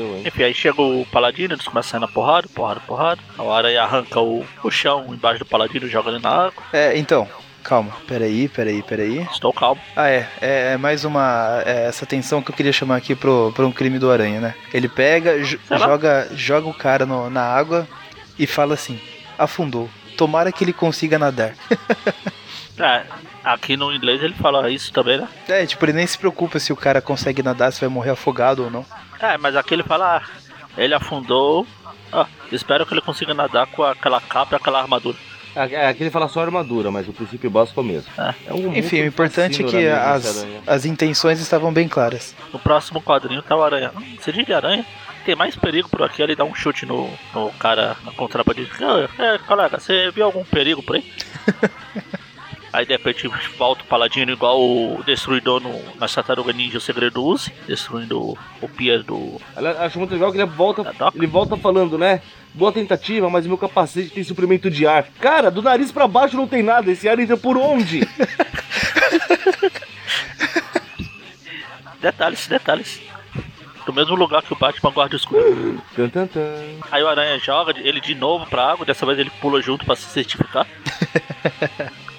Hein? Enfim, aí chega o paladino, eles começam a porrada, porrada, porrada. A aranha arranca o, o chão embaixo do paladino, joga ele na água. É, então, calma, peraí, peraí, peraí. Estou calmo. Ah, é. É, é mais uma. é essa tensão que eu queria chamar aqui pro, pro um crime do Aranha, né? Ele pega, jo- joga, joga o cara no- na água e fala assim: afundou. Tomara que ele consiga nadar. É, aqui no inglês ele fala isso também, né? É, tipo, ele nem se preocupa se o cara consegue nadar, se vai morrer afogado ou não. É, mas aqui ele fala, ah, ele afundou. Ah, espero que ele consiga nadar com aquela capa e aquela armadura. Ah, é, Aqui ele fala só armadura, mas o princípio básico é o mesmo. É. É um Enfim, o importante é que as, as intenções estavam bem claras. No próximo quadrinho tá o aranha. Hum, você diz de aranha? Tem mais perigo por aqui, ele dá um chute no, no cara na contrabandista. Ah, É, colega, você viu algum perigo por aí? Aí de repente volta o paladino igual o destruidor no, na Tartaruga Ninja o segredo do Uzi, destruindo o, pier do. Acho muito legal que ele volta, ele volta falando, né? Boa tentativa, mas meu capacete tem suprimento de ar. Cara, do nariz pra baixo não tem nada. Esse ar entra por onde? Detalhes, detalhes. Do mesmo lugar que o Batman guarda o escudo. Aí o aranha joga ele de novo pra água, dessa vez ele pula junto pra se certificar.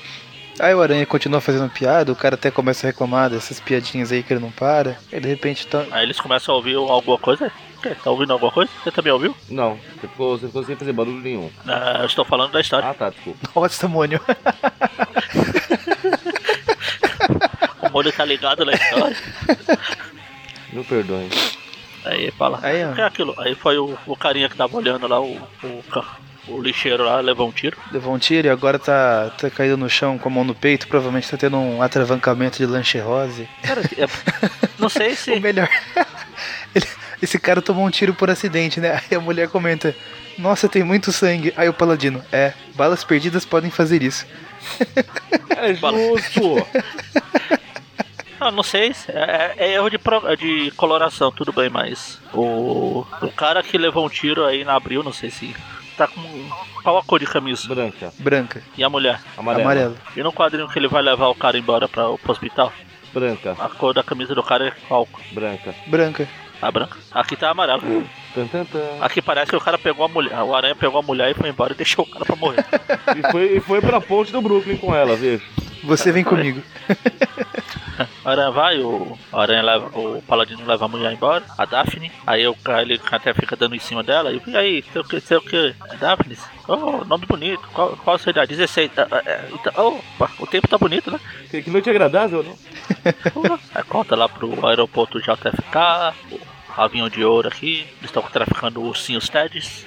Aí o Aranha continua fazendo piada, o cara até começa a reclamar dessas piadinhas aí que ele não para. Aí de repente tá. Aí eles começam a ouvir alguma coisa. O quê? Tá ouvindo alguma coisa? Você também ouviu? Não, você ficou, você ficou sem fazer barulho nenhum. Ah, eu estou falando da história. Ah, tá, desculpa. Nossa, Mônio. O molho tá ligado na história. Meu perdão. Aí fala. Aí, ó. O que é aquilo? Aí foi o, o carinha que tava olhando lá, o, o, o lixeiro lá, levou um tiro. Levou um tiro e agora tá, tá caído no chão com a mão no peito. Provavelmente tá tendo um atravancamento de lanche rose. Cara, é- não sei O se. melhor. ele- esse cara tomou um tiro por acidente, né? Aí a mulher comenta: Nossa, tem muito sangue. Aí o paladino: É, balas perdidas podem fazer isso. É justo. Ah, não sei. se- É, é erro de, pro- de coloração, tudo bem, mas. O, o cara que levou um tiro aí na abril, não sei se. Tá com. Qual a cor de camisa? Branca, Branca, E a mulher? amarela, amarelo. E no quadrinho que ele vai levar o cara embora pra, pro hospital? branca, A cor da camisa do cara é qual? branca, Branca. A branca. Aqui tá amarelo. Tan, tan, tan. Aqui parece que o cara pegou a mulher. O aranha pegou a mulher e foi embora e deixou o cara pra morrer. E foi, e foi pra ponte do Brooklyn com ela, veja. Você vem comigo. Aranha vai, o, aranha leva, o paladino leva a mulher embora, a Daphne. Aí o cara ele até fica dando em cima dela. E, e aí, sei o que, sei o que? Daphne? Oh, nome bonito. Qual, qual a sua idade? 16. Ah, ah, é, então, opa, o tempo tá bonito, né? Que, noite agradável, não? Aí conta lá pro aeroporto JFK, o avião de ouro aqui. Eles estão traficando ursinhos Teds.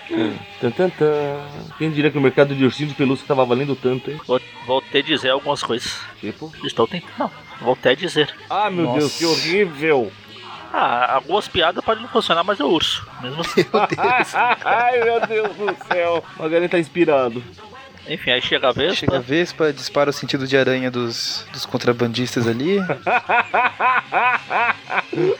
Tan, tan, tan. Quem diria que o mercado de ursinhos de pelúcia tava valendo tanto, hein? Vou, vou até dizer algumas coisas. Tipo. Estou tentando. Não, vou até dizer. Ah, meu Nossa. Deus, que horrível! Ah, algumas piadas podem não funcionar, mas é urso. Mesmo assim. Meu Deus. Ai, meu Deus do céu. O Magari tá inspirado. Enfim, aí chega a vez. Chega a Vespa, dispara o sentido de aranha dos, dos contrabandistas ali.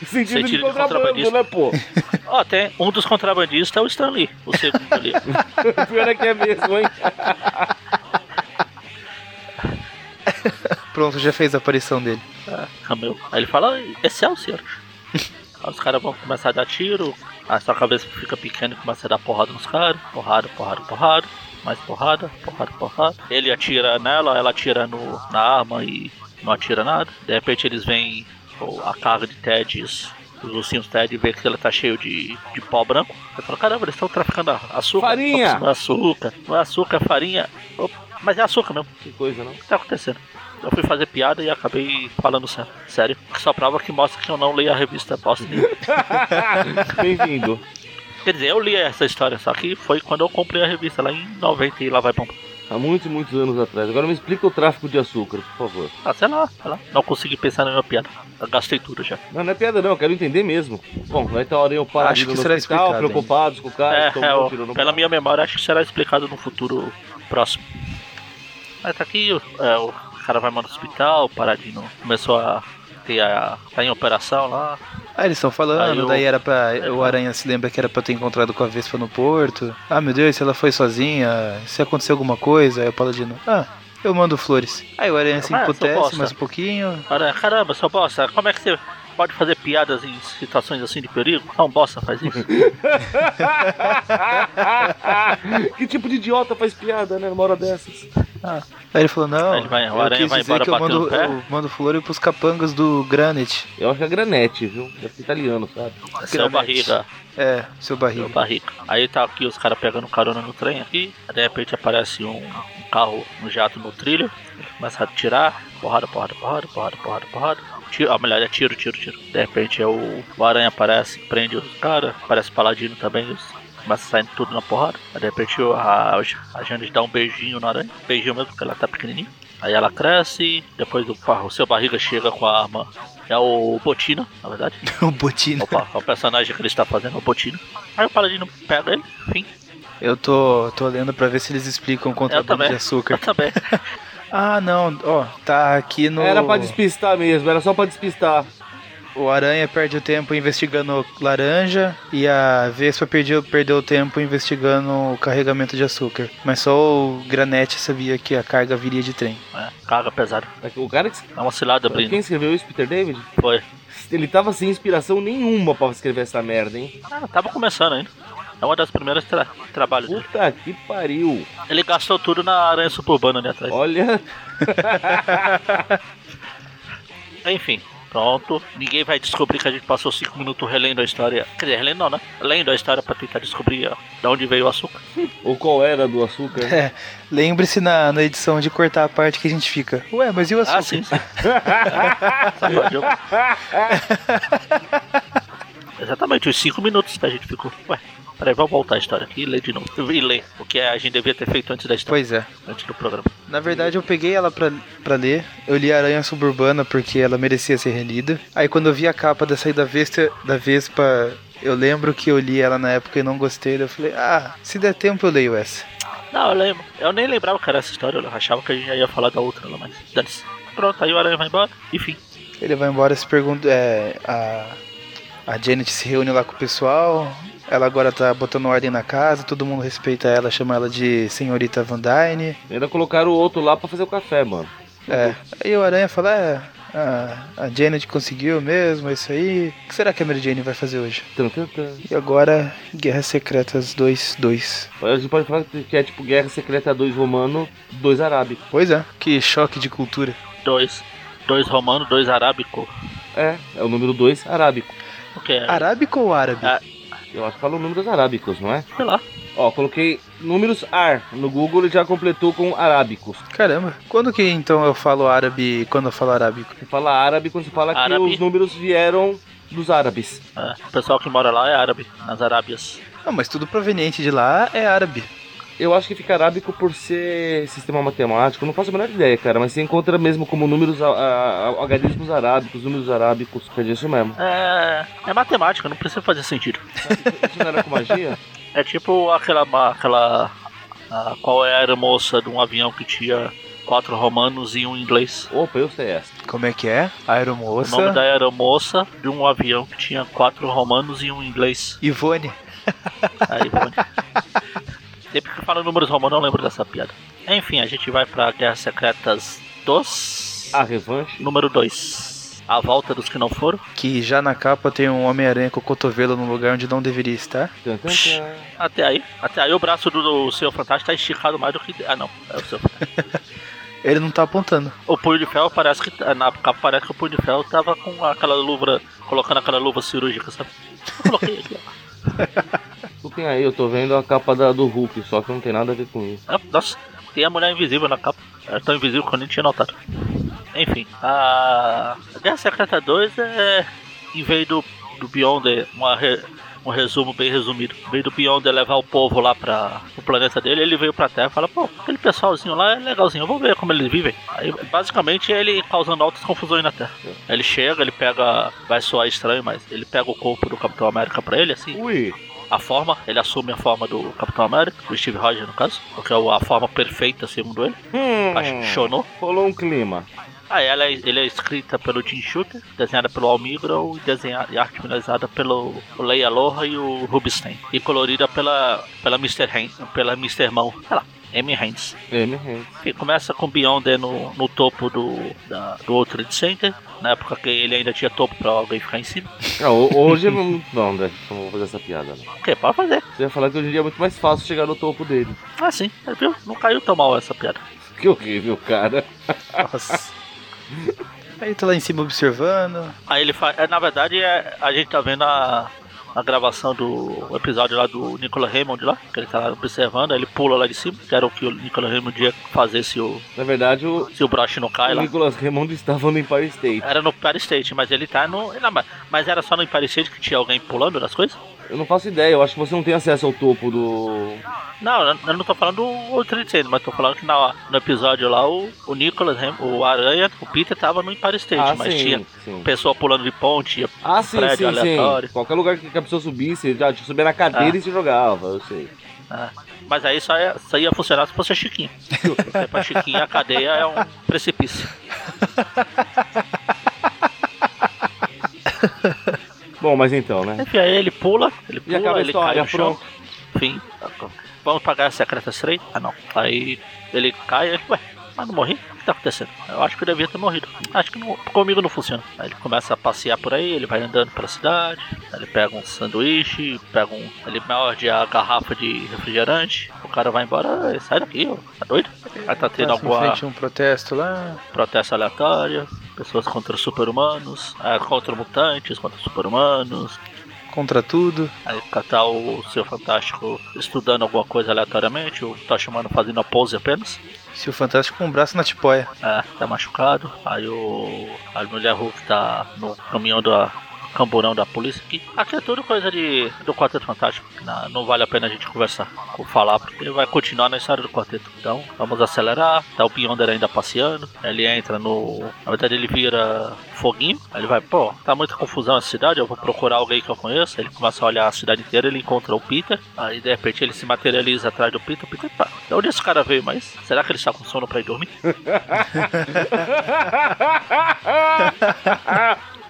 Sentido de Sentido de contrabando, contrabandista. né, pô? Ó, tem um dos contrabandistas é o Stanley, o segundo ali. O pior é que é mesmo, hein? Pronto, já fez a aparição dele. Ah, meu. Aí ele fala, Excelsior. Aí os caras vão começar a dar tiro, a sua cabeça fica pequena e começa a dar porrada nos caras. Porrada, porrada, porrada. Mais porrada, porrada, porrada. Ele atira nela, ela atira no, na arma e não atira nada. De repente eles veem a carga de Teds, os ursinhos Ted, e vê que ela tá cheio de, de pó branco. Aí fala, caramba, eles estão traficando açúcar. Farinha! Não é açúcar, não é açúcar, é farinha. Opa, mas é açúcar mesmo. Que coisa, não? O que tá acontecendo? Eu fui fazer piada e acabei falando sé- sério. Que só prova que mostra que eu não leio a revista bosta nenhuma. Bem-vindo. Quer dizer, eu li essa história, só que foi quando eu comprei a revista lá em 90 e lá vai bomba. Há muitos e muitos anos atrás. Agora me explica o tráfico de açúcar, por favor. Ah, sei lá, sei lá. Não consegui pensar na minha piada. Eu gastei tudo já. Não, não é piada não, eu quero entender mesmo. Bom, vai estar a hora eu parar Acho no que será hospital, explicado, preocupados com o cara, É, que é, no pela minha memória, acho que será explicado no futuro próximo. Aí tá aqui, é, o cara vai mandar no hospital, o Paradino começou a ter a. tá em operação lá. Ah, eles estão falando, Aí eu- daí era pra. O Aranha se lembra que era pra ter encontrado com a Vespa no porto. Ah, meu Deus, se ela foi sozinha, se acontecer alguma coisa, aí o Paladino. Ah, eu mando flores. Aí o Aranha se Mas, seu emputece mais um pouquinho. Cara, caramba, seu bosta, como é que você pode fazer piadas em situações assim de perigo? Um bosta faz isso. que tipo de idiota faz piada, né, numa hora dessas? Aí ele falou, não, ele vai- o eu Aranha vai dizer embora que eu batendo mando, eu mando flores pros capangas do Granite. Eu acho que é granete, viu? Deve ser italiano, sabe? Seu Granete. barriga, É, seu seu barriga. barriga. Aí tá aqui os caras pegando carona no trem aqui. De repente aparece um, um carro, um jato no trilho. Começa a atirar. Porrada, porrada, porrada, porrada, porrada, porrada. Tiro, ah, melhor é tiro, tiro, tiro. De repente é o, o aranha aparece, prende os caras. Aparece o paladino também. Os, começa saindo tudo na porrada. Aí de repente a, a Janice dá um beijinho na aranha. Beijinho mesmo, porque ela tá pequenininha. Aí ela cresce. Depois o, o seu barriga chega com a arma. É o Botina, na verdade. o Botina. Opa, é o personagem que ele está fazendo, é o Botino. Aí o Paladino pega ele, enfim. Eu tô, tô lendo pra ver se eles explicam o Eu contrabando também. de Eu açúcar. também. Ah, não, ó, tá aqui no. Era pra despistar mesmo, era só pra despistar. O Aranha perde o tempo investigando laranja e a Vespa perdeu, perdeu o tempo investigando o carregamento de açúcar. Mas só o Granete sabia que a carga viria de trem. É, carga pesada. O cara que. Dá uma cilada abrindo. Quem escreveu isso, Peter David? Foi. Ele tava sem inspiração nenhuma pra escrever essa merda, hein? Ah, tava começando ainda. É uma das primeiras tra trabalhos dele. Puta que pariu. Ele gastou tudo na aranha suburbana ali atrás. Olha. Enfim, pronto. Ninguém vai descobrir que a gente passou 5 minutos relendo a história. Quer dizer, relendo não, né? Lendo a história pra tentar descobrir ó, de onde veio o açúcar. Ou qual era do açúcar? É, lembre-se na, na edição de cortar a parte que a gente fica. Ué, mas e o açúcar? Ah, sim, sim. Exatamente, os 5 minutos que a gente ficou. Ué, peraí, vamos voltar a história aqui e ler de novo. E ler o que a gente devia ter feito antes da história, Pois é. antes do programa. Na verdade, eu peguei ela pra, pra ler. Eu li Aranha Suburbana porque ela merecia ser relida. Aí, quando eu vi a capa da saída da Vespa, da Vespa, eu lembro que eu li ela na época e não gostei. Eu falei, ah, se der tempo eu leio essa. Não, eu lembro. Eu nem lembrava que era essa história, eu achava que a gente já ia falar da outra lá, mas dane-se. Pronto, aí o Aranha vai embora, enfim. Ele vai embora se pergunta. É, a, a Janet se reúne lá com o pessoal. Ela agora tá botando ordem na casa, todo mundo respeita ela, chama ela de Senhorita Van Dyne. Ainda colocaram o outro lá pra fazer o café, mano. É. Aí o Aranha fala, é. a, a Janet conseguiu mesmo, é isso aí. O que será que a Mary Jane vai fazer hoje? Tum, tum, tum. E agora, Guerras Secretas 2, 2. A gente pode falar que é tipo Guerra Secreta 2 romano, 2 arábico. Pois é, que choque de cultura. Dois. Dois romano, dois arábico. É, é o número 2 arábico. O que é? Arábico ou árabe? Ah. Eu acho que fala números arábicos, não é? Sei lá. Ó, coloquei números AR no Google ele já completou com arábicos. Caramba, quando que então eu falo árabe quando eu falo arábico? Você fala árabe quando você fala Árabe. que os números vieram dos árabes. É, o pessoal que mora lá é árabe, nas Arábias. Não, mas tudo proveniente de lá é árabe. Eu acho que fica arábico por ser sistema matemático, não faço a menor ideia, cara, mas você encontra mesmo como números, a, a, a- algarismos arábicos, números arábicos, é disso mesmo. É, é matemática, não precisa fazer sentido. Isso não era com magia? É tipo aquela. aquela a, qual é a aeromoça de um avião que tinha quatro romanos e um inglês? Opa, eu sei essa. Como é que é? O Aeromoça. nome da aeromoça de um avião que tinha quatro romanos e um inglês. Ivone. Aí, pronto. Sempre que fala números romanos eu lembro dessa piada. Enfim, a gente vai pra Guerras Secretas 2. A revanche. Número 2. A volta dos que não foram. Que já na capa tem um Homem-Aranha com o cotovelo no lugar onde não deveria estar. Tan. Até aí. Até aí o braço do, do Senhor Fantástico tá esticado mais do que. Ah não, é o Senhor Fantástico. Ele não tá apontando. O punho de ferro parece que. Na capa parece que o punho de ferro tava com aquela luva. Colocando aquela luva cirúrgica, sabe? Eu coloquei aqui, ó. Tem aí, eu tô vendo a capa da, do Hulk, só que não tem nada a ver com isso. Ah, Nossa, tem a mulher invisível na capa. Ela é tão invisível que eu nem tinha notado. Enfim, a Guerra Secreta 2 é. Em vez do, do Beyond, uma re- um resumo bem resumido. Em vez do Beyond levar o povo lá para o planeta dele, ele veio pra Terra e fala: pô, aquele pessoalzinho lá é legalzinho, eu vou ver como eles vivem. Aí basicamente é ele causando altas confusões na Terra. Aí ele chega, ele pega. Vai soar estranho, mas ele pega o corpo do Capitão América pra ele, assim Ui, a forma, ele assume a forma do Capitão América, do Steve Rogers no caso, porque é a forma perfeita segundo ele, hum, apaixonou. rolou um clima. Ah, ela é, ele é escrita pelo Jim Shooter, desenhada pelo Al Migro e desenhada e arte finalizada pelo Leia Loha e o Rubinstein. E colorida pela pela Mr. Hand, pela Mr. Mão, sei lá, M. Hands. M. Hands. Que começa com o Beyond no, no topo do, da, do outro Trade Center, na época que ele ainda tinha topo pra alguém ficar em cima. Não, ho- hoje não, não, André, não vou fazer essa piada. Não. O que? Pode fazer. Você ia falar que hoje em dia é muito mais fácil chegar no topo dele. Ah, sim, viu? Não caiu tão mal essa piada. Que horrível, cara. Nossa. Aí tá lá em cima observando. Aí ele faz. É, na verdade, é, a gente tá vendo a, a gravação do episódio lá do Nicolas Raymond lá, que ele tá lá observando, ele pula lá de cima, que era o que o Nicolas Raymond ia fazer se o, Na verdade, o, se o broche não cai o lá. Nicolas Raymond estava no Empire State. Era no Empire State, mas ele tá no. Não, mas, mas era só no Empire State que tinha alguém pulando das coisas? Eu não faço ideia, eu acho que você não tem acesso ao topo do. Não, eu não tô falando do World Trade Center, mas tô falando que na, no episódio lá o, o Nicolas, Ram- o Aranha, o Peter tava no Empire State, Ah, mas sim, tinha sim. pessoa pulando de ponte, Ah, sim, prédio sim, aleatório. sim. Qualquer lugar que a pessoa subisse, já tipo, subia na cadeira Ah. e se jogava, eu sei. É. Mas aí só ia, só ia funcionar se fosse a Chiquinha. Porque pra Chiquinha a cadeia é um precipício. Bom, mas então, né? Enfim, aí ele pula, ele E acaba pula, ele história, cai no chão. Enfim, vamos pagar a secreta 3? Ah não. Aí ele cai, ué, mas não morri? O que tá acontecendo? Eu acho que eu devia ter morrido. Acho que não- comigo não funciona. Aí ele começa a passear por aí, ele vai andando pela cidade, ele pega um sanduíche, pega um. Ele morde a garrafa de refrigerante, o cara vai embora, "Ei, sai daqui, ó, tá doido? Aí tá tendo alguma frente um protesto lá. protesto aleatório, pessoas contra super-humanos, ah, contra mutantes, contra super-humanos. Contra tudo. Aí tá o seu Fantástico estudando alguma coisa aleatoriamente, o Tocha Humano fazendo a pose apenas. Se o Fantástico com um braço na tipóia. É, tá machucado. Aí o. A mulher Hulk tá no caminhão do camburão da polícia aqui. Aqui é tudo coisa de do Quarteto Fantástico. Não, não vale a pena a gente conversar, ou falar, porque vai continuar na história do quarteto. Então, vamos acelerar. Tá o Beyonder ainda passeando. Ele entra no. Na verdade, ele vira foguinho. Aí ele vai, pô, tá muita confusão na cidade. Eu vou procurar alguém que eu conheço. Ele começa a olhar a cidade inteira. Ele encontra o Peter. Aí de repente ele se materializa atrás do Peter. O Peter, pá, de onde esse cara veio? Mas será que ele está com sono pra ir dormir?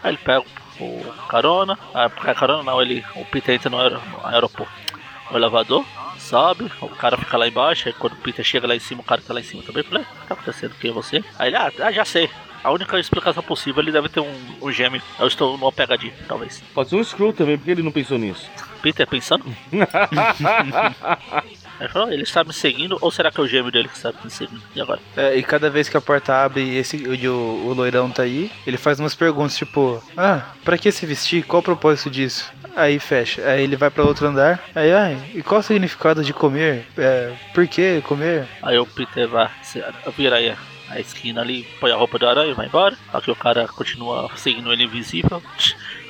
Aí ele pega o carona, ah, porque a carona não, ele, o Peter entra no, aer- no aeroporto, no elevador, sobe, o cara fica lá embaixo, aí quando o Peter chega lá em cima, o cara tá lá em cima também, falei, o que tá acontecendo, quem é você? Aí ele, ah, ah, já sei, a única explicação possível ele deve ter um, um gêmeo. Eu estou numa pegadinha, talvez. Pode ser um Screw também, porque ele não pensou nisso. Peter pensando? Ele falou, ele está me seguindo ou será que é o gêmeo dele que está me seguindo? E agora? É, e cada vez que a porta abre e esse, o, o, o loirão tá aí, ele faz umas perguntas tipo: Ah, pra que se vestir? Qual o propósito disso? Aí fecha. Aí ele vai pra outro andar. Aí, ai, e qual o significado de comer? É, por que comer? Aí o Peter vai, aí a esquina ali, põe a roupa do aranha e vai embora. Aqui o cara continua seguindo ele invisível.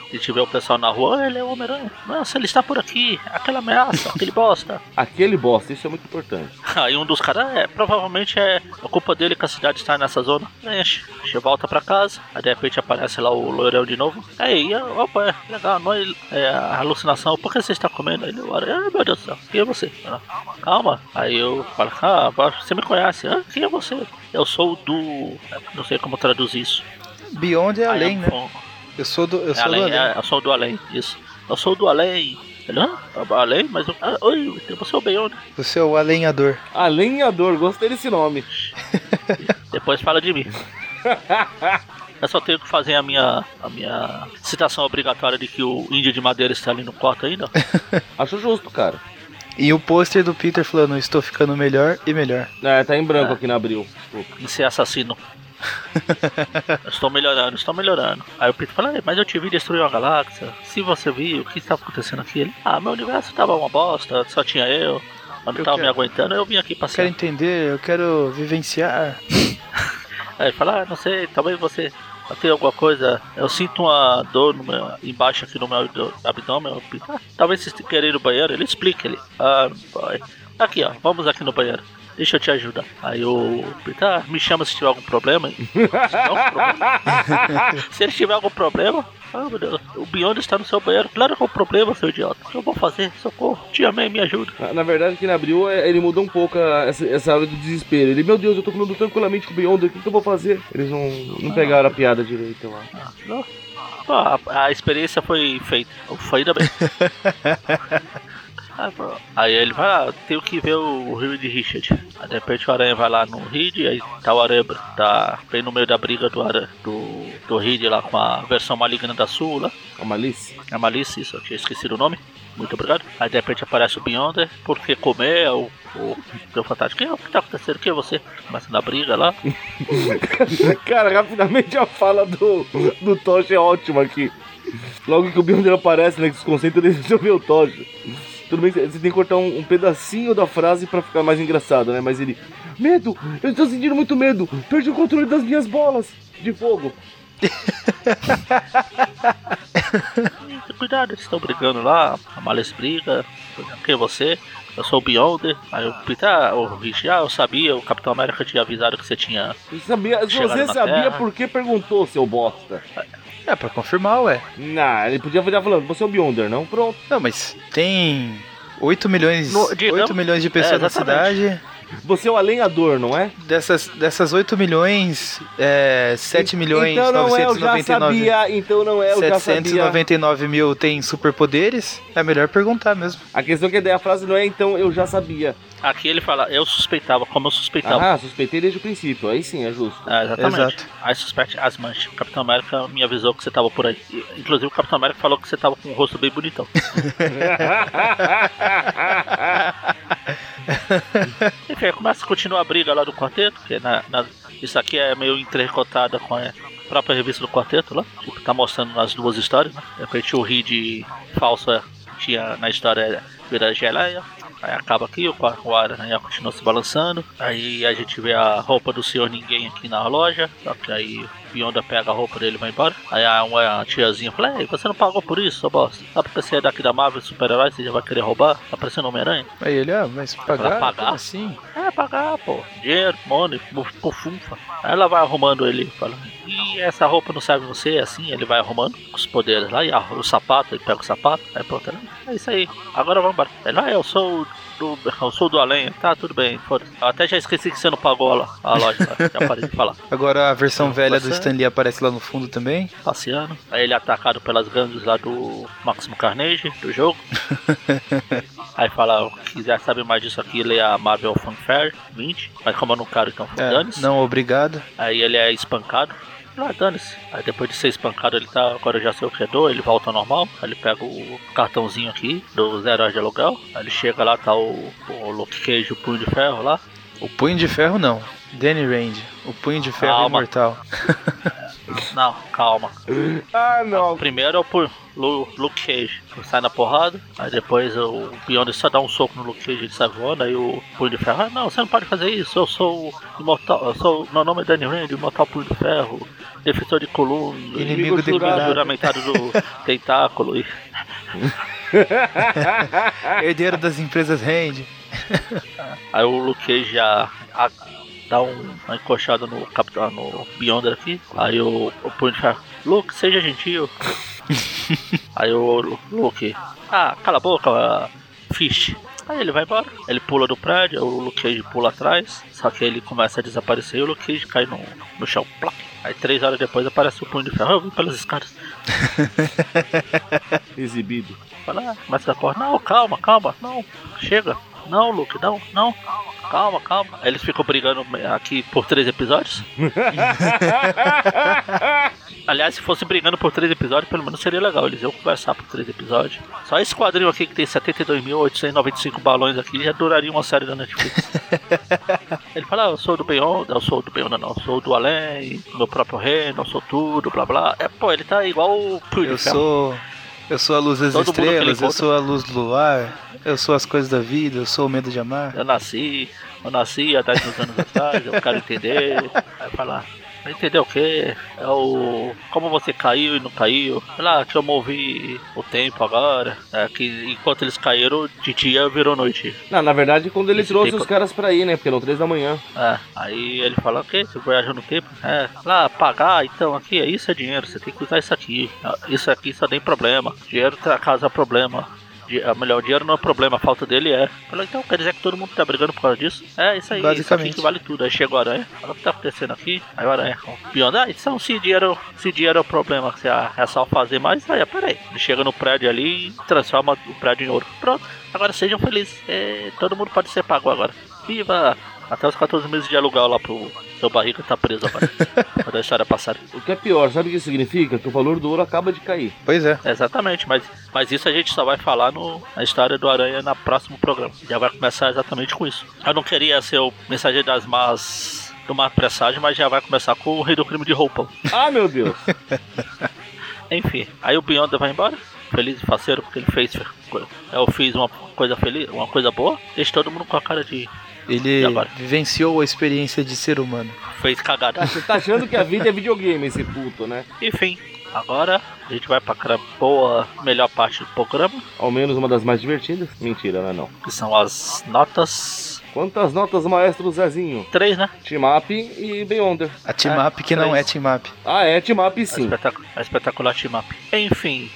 Se tiver o pessoal na rua, "Ah, ele é o Homem-Aranha. Nossa, ele está por aqui. Aquela ameaça, aquele bosta. Aquele bosta, isso é muito importante. Aí um dos caras, é, provavelmente é a culpa dele que a cidade está nessa zona. Enche, enche, volta pra casa, aí de repente aparece lá o loirão de novo. Aí, opa, é legal, não é, é a alucinação, por que você está comendo? Aí ele, ai meu Deus do céu, quem é você? Ela, Calma, aí eu falo, ah, você me conhece, ah, quem é você? Eu sou do. não sei como traduzir isso. Beyond é além, né? Eu sou do, eu é sou além, do além. é, eu sou do além, isso. Eu sou do além. Ele, ah, além, mas eu, ah, oi, você é o Beyond. Você é o alenhador. Alenhador, gostei desse nome. Depois fala de mim. Eu só tenho que fazer a minha, a minha citação obrigatória de que o índio de madeira está ali no quarto ainda. Acho justo, cara. E o pôster do Peter falando: Estou ficando melhor e melhor. É, tá em branco aqui na abril. Em ser assassino. Estou melhorando, estou melhorando. Aí o Peter fala, "Ei, mas eu te vi destruir uma galáxia. Se você viu, o que estava acontecendo aqui? Ele, ah, meu universo estava uma bosta, só tinha eu. Eu não Eu tava me quero- aguentando, eu vim aqui Quero passear. entender, eu quero vivenciar. Aí ele fala, ah, não sei, talvez você tenha alguma coisa. Eu sinto uma dor meu- embaixo aqui no meu abdômen. Eu "Ah, talvez você queira ir no banheiro. Ele explica, ele. Ah. Aqui, ó, vamos aqui no banheiro. Deixa eu te ajudar. Aí o Peter, ah, me chama se tiver algum problema. Se tiver algum problema. se ele tiver algum problema, ah, meu Deus, o Beyond está no seu banheiro. Claro que é um problema, seu idiota. O que eu vou fazer? Socorro. Te amei, me ajuda. Na, verdade, aqui na abril é, ele mudou um pouco a- essa, essa hora do desespero. Ele, meu Deus, eu tô comendo tranquilamente com o Beyond, o que, que eu vou fazer? Eles não, não pegaram a piada direito, eu acho. Ah, não. Ah, a, a experiência foi feita. Foi ainda bem. Aí ele vai lá, tenho que ver o Reed Richard. Aí de repente o Aranha vai lá no Reed, aí tá o Aranha, tá bem no meio da briga do Aranha, do, do Reed lá com a versão maligna da Sul lá. A malícia. A Malice, isso, eu tinha esquecido o nome. Muito obrigado. Aí de repente aparece o Beyonder, porque comer, o, o, o Fantástico. "Quem é? O que tá acontecendo? Quem é você? Começa na briga lá. Cara, rapidamente a fala do, do Tocha é ótima aqui. Logo que o Beyonder aparece, né, que se concentra ele resolveu o Tocha. Tudo bem, você tem que cortar um, um pedacinho da frase pra ficar mais engraçado, né? Mas ele... Medo! Eu estou sentindo muito medo! Perdi o controle das minhas bolas de fogo! Cuidado, eles estão brigando lá, a Malice briga. Quem é você? Eu sou o Beyonder. Aí o Peter, ah, o Rich, ah, eu sabia, o Capitão América tinha avisado que você tinha. Você sabia, você sabia Terra. por que perguntou, seu bosta? É, pra confirmar, ué. Não, ele podia virar falando, você é o Beyonder, não? Pronto. Não, mas tem 8 milhões, No- digamos- 8 milhões de pessoas É, na cidade. Você é o alenhador, não é? Dessas, dessas 8 milhões, é, 7 milhões Então não é, eu já 999. sabia, então não é, eu já sabia. 799 mil tem superpoderes? É melhor perguntar mesmo. A questão é que a frase não é, então eu já sabia. Aqui ele fala, eu suspeitava, como eu suspeitava. Ah, suspeitei desde o princípio, aí sim, é justo. É, exatamente. Exato. I suspect as manchas. O Capitão América me avisou que você tava por aí. Inclusive o Capitão América falou que você tava com um rosto bem bonitão. Enfim, aí começa a continuar a briga lá do quarteto, que na, na- isso aqui é meio entrecotada com a própria revista do quarteto lá. Tipo, tá mostrando as duas histórias, né? De repente o Reed falso é, tinha na história vira geleia. Aí acaba aqui, o, o Aranha continua se balançando. Aí a gente vê a roupa do senhor ninguém aqui na loja. Só que aí o Bionda pega a roupa dele e vai embora. Aí a, uma tiazinha fala, Ei, você não pagou por isso, seu bosta? Só porque você é daqui da Marvel, super-herói, você já vai querer roubar? Tá parecendo Homem-Aranha? Aí ele, ah, mas pagar? pagar? Assim? É, pagar, pô. Dinheiro, money, pufunfa. Aí ela vai arrumando ele, fala, e essa roupa não serve você, assim, ele vai arrumando com os poderes lá, e o sapato, ele pega o sapato, aí pronto, é isso aí, agora vamos embora. Ele, ah, eu sou do. Eu sou do além. Tá, tudo bem. Até já esqueci que você não pagou a, a loja. Lá. Já parei de falar. Agora a versão velha do Stanley aparece lá no fundo também. Passeando. Aí ele é atacado pelas gangues lá do Máximo Carnage, do jogo. Aí fala, se quiser saber mais disso aqui, lê a Marvel Fanfare 20. Mas como eu não quero, então É, não, obrigado. Aí ele é espancado. Ah, dane-se. Aí depois de ser espancado, ele tá. Agora eu já sei o que é dor, ele volta ao normal. Aí ele pega o cartãozinho aqui dos heróis de aluguel. Aí ele chega lá, tá o, o Luke Cage, o punho de ferro lá. O punho de ferro não. Danny Rand. O punho de ferro Calma. imortal. Não, calma. Ah, não. Primeiro é o punho, Lu, Luke Cage, que sai na porrada. Aí depois o Beyond só dá um soco no Luke Cage, ele sai voando. Aí o punho de ferro, ah, não, você não pode fazer isso. Eu sou o imortal, eu sou. Meu nome é Danny Rand, imortal punho de ferro. Defensor de coluna, Inimigo declarado. juramentado do tentáculo. E Herdeiro das empresas Rand. Aí o Luke já a- dá um- uma encoxada no capitão, no Beyonder aqui. Aí o, o de Ferro, Luke, seja gentil. Aí o Lu- Luke, ah, cala a boca, Fish. Aí ele vai embora, ele pula do prédio, o Luke Cage pula atrás, só que ele começa a desaparecer e o Luke Cage cai no, no chão. Plac. Aí três horas depois aparece o Punho de Ferro, eu vim pelas escadas. Exibido. Fala, ah, começa a correr. Não, calma, calma, não, chega. Não, Luke, não, não, calma, calma. Aí eles ficam brigando aqui por três episódios. Aliás, se fosse brigando por três episódios, pelo menos seria legal. Eles iam conversar por três episódios. Só esse quadrinho aqui que tem 72.895 balões aqui já duraria uma série da Netflix. Ele fala, ah, eu sou do Beyond, eu sou do Beyond, não, eu sou do Além, meu próprio reino, eu sou tudo, blá blá. É, pô, ele tá igual o Punho Eu sou. Eu sou a luz das Todo estrelas, eu sou a luz do luar, eu sou as coisas da vida, eu sou o medo de amar. Eu nasci, eu nasci há 10 mil anos atrás, eu quero entender. Aí falar, entender o quê? É o. Como você caiu e não caiu. Lá que eu movi o tempo agora. É que enquanto eles caíram, de dia virou noite. Não, na verdade, quando ele Esse trouxe tempo- os caras pra ir, né? Porque eram três da manhã. É, aí ele fala, o quê? Você viaja no tempo? É, lá, pagar, então aqui, isso é dinheiro, você tem que usar isso aqui. Isso aqui só tem problema. Dinheiro tra- causa problema. Ah, Melhor, o dinheiro não é problema, a falta dele é. Fala, então quer dizer que todo mundo tá brigando por causa disso? É, isso aí, isso Basicamente. que vale tudo. Aí chega o aranha, fala o que tá acontecendo aqui. Aí o aranha, o Beyond, ah, então se dinheiro, se dinheiro é o problema, se é é só fazer mais, aí, peraí. Ele chega no prédio ali e transforma o prédio em ouro. Pronto, agora sejam felizes. É, todo mundo pode ser pago agora. Viva! Até os 14 meses de aluguel lá pro seu barriga tá preso agora. Quando a história passar. O que é pior, sabe o que isso significa? Que o valor do ouro acaba de cair. Pois é. Exatamente, mas, mas isso a gente só vai falar no, na história do Aranha no próximo programa. Já vai começar exatamente com isso. Eu não queria ser o mensageiro das más do má presságio, mas já vai começar com o rei do crime de roupa. Ah, meu Deus! Enfim, aí o Beyonder vai embora, feliz e faceiro, porque ele fez. Eu fiz uma coisa feliz, uma coisa boa, deixa todo mundo com a cara de. Ele vivenciou a experiência de ser humano. fez cagada. Tá, você tá achando que a vida é videogame, esse puto, né? Enfim, agora a gente vai pra boa, melhor parte do programa, Ao menos uma das mais divertidas. Mentira, não é não. que são as notas. Quantas notas, maestro Zezinho? Três, né? Team Up e Beyonder. A Team Up que não é três. Team Up. Ah, é Team Up A, sim. espetac- a espetacular team up. Enfim,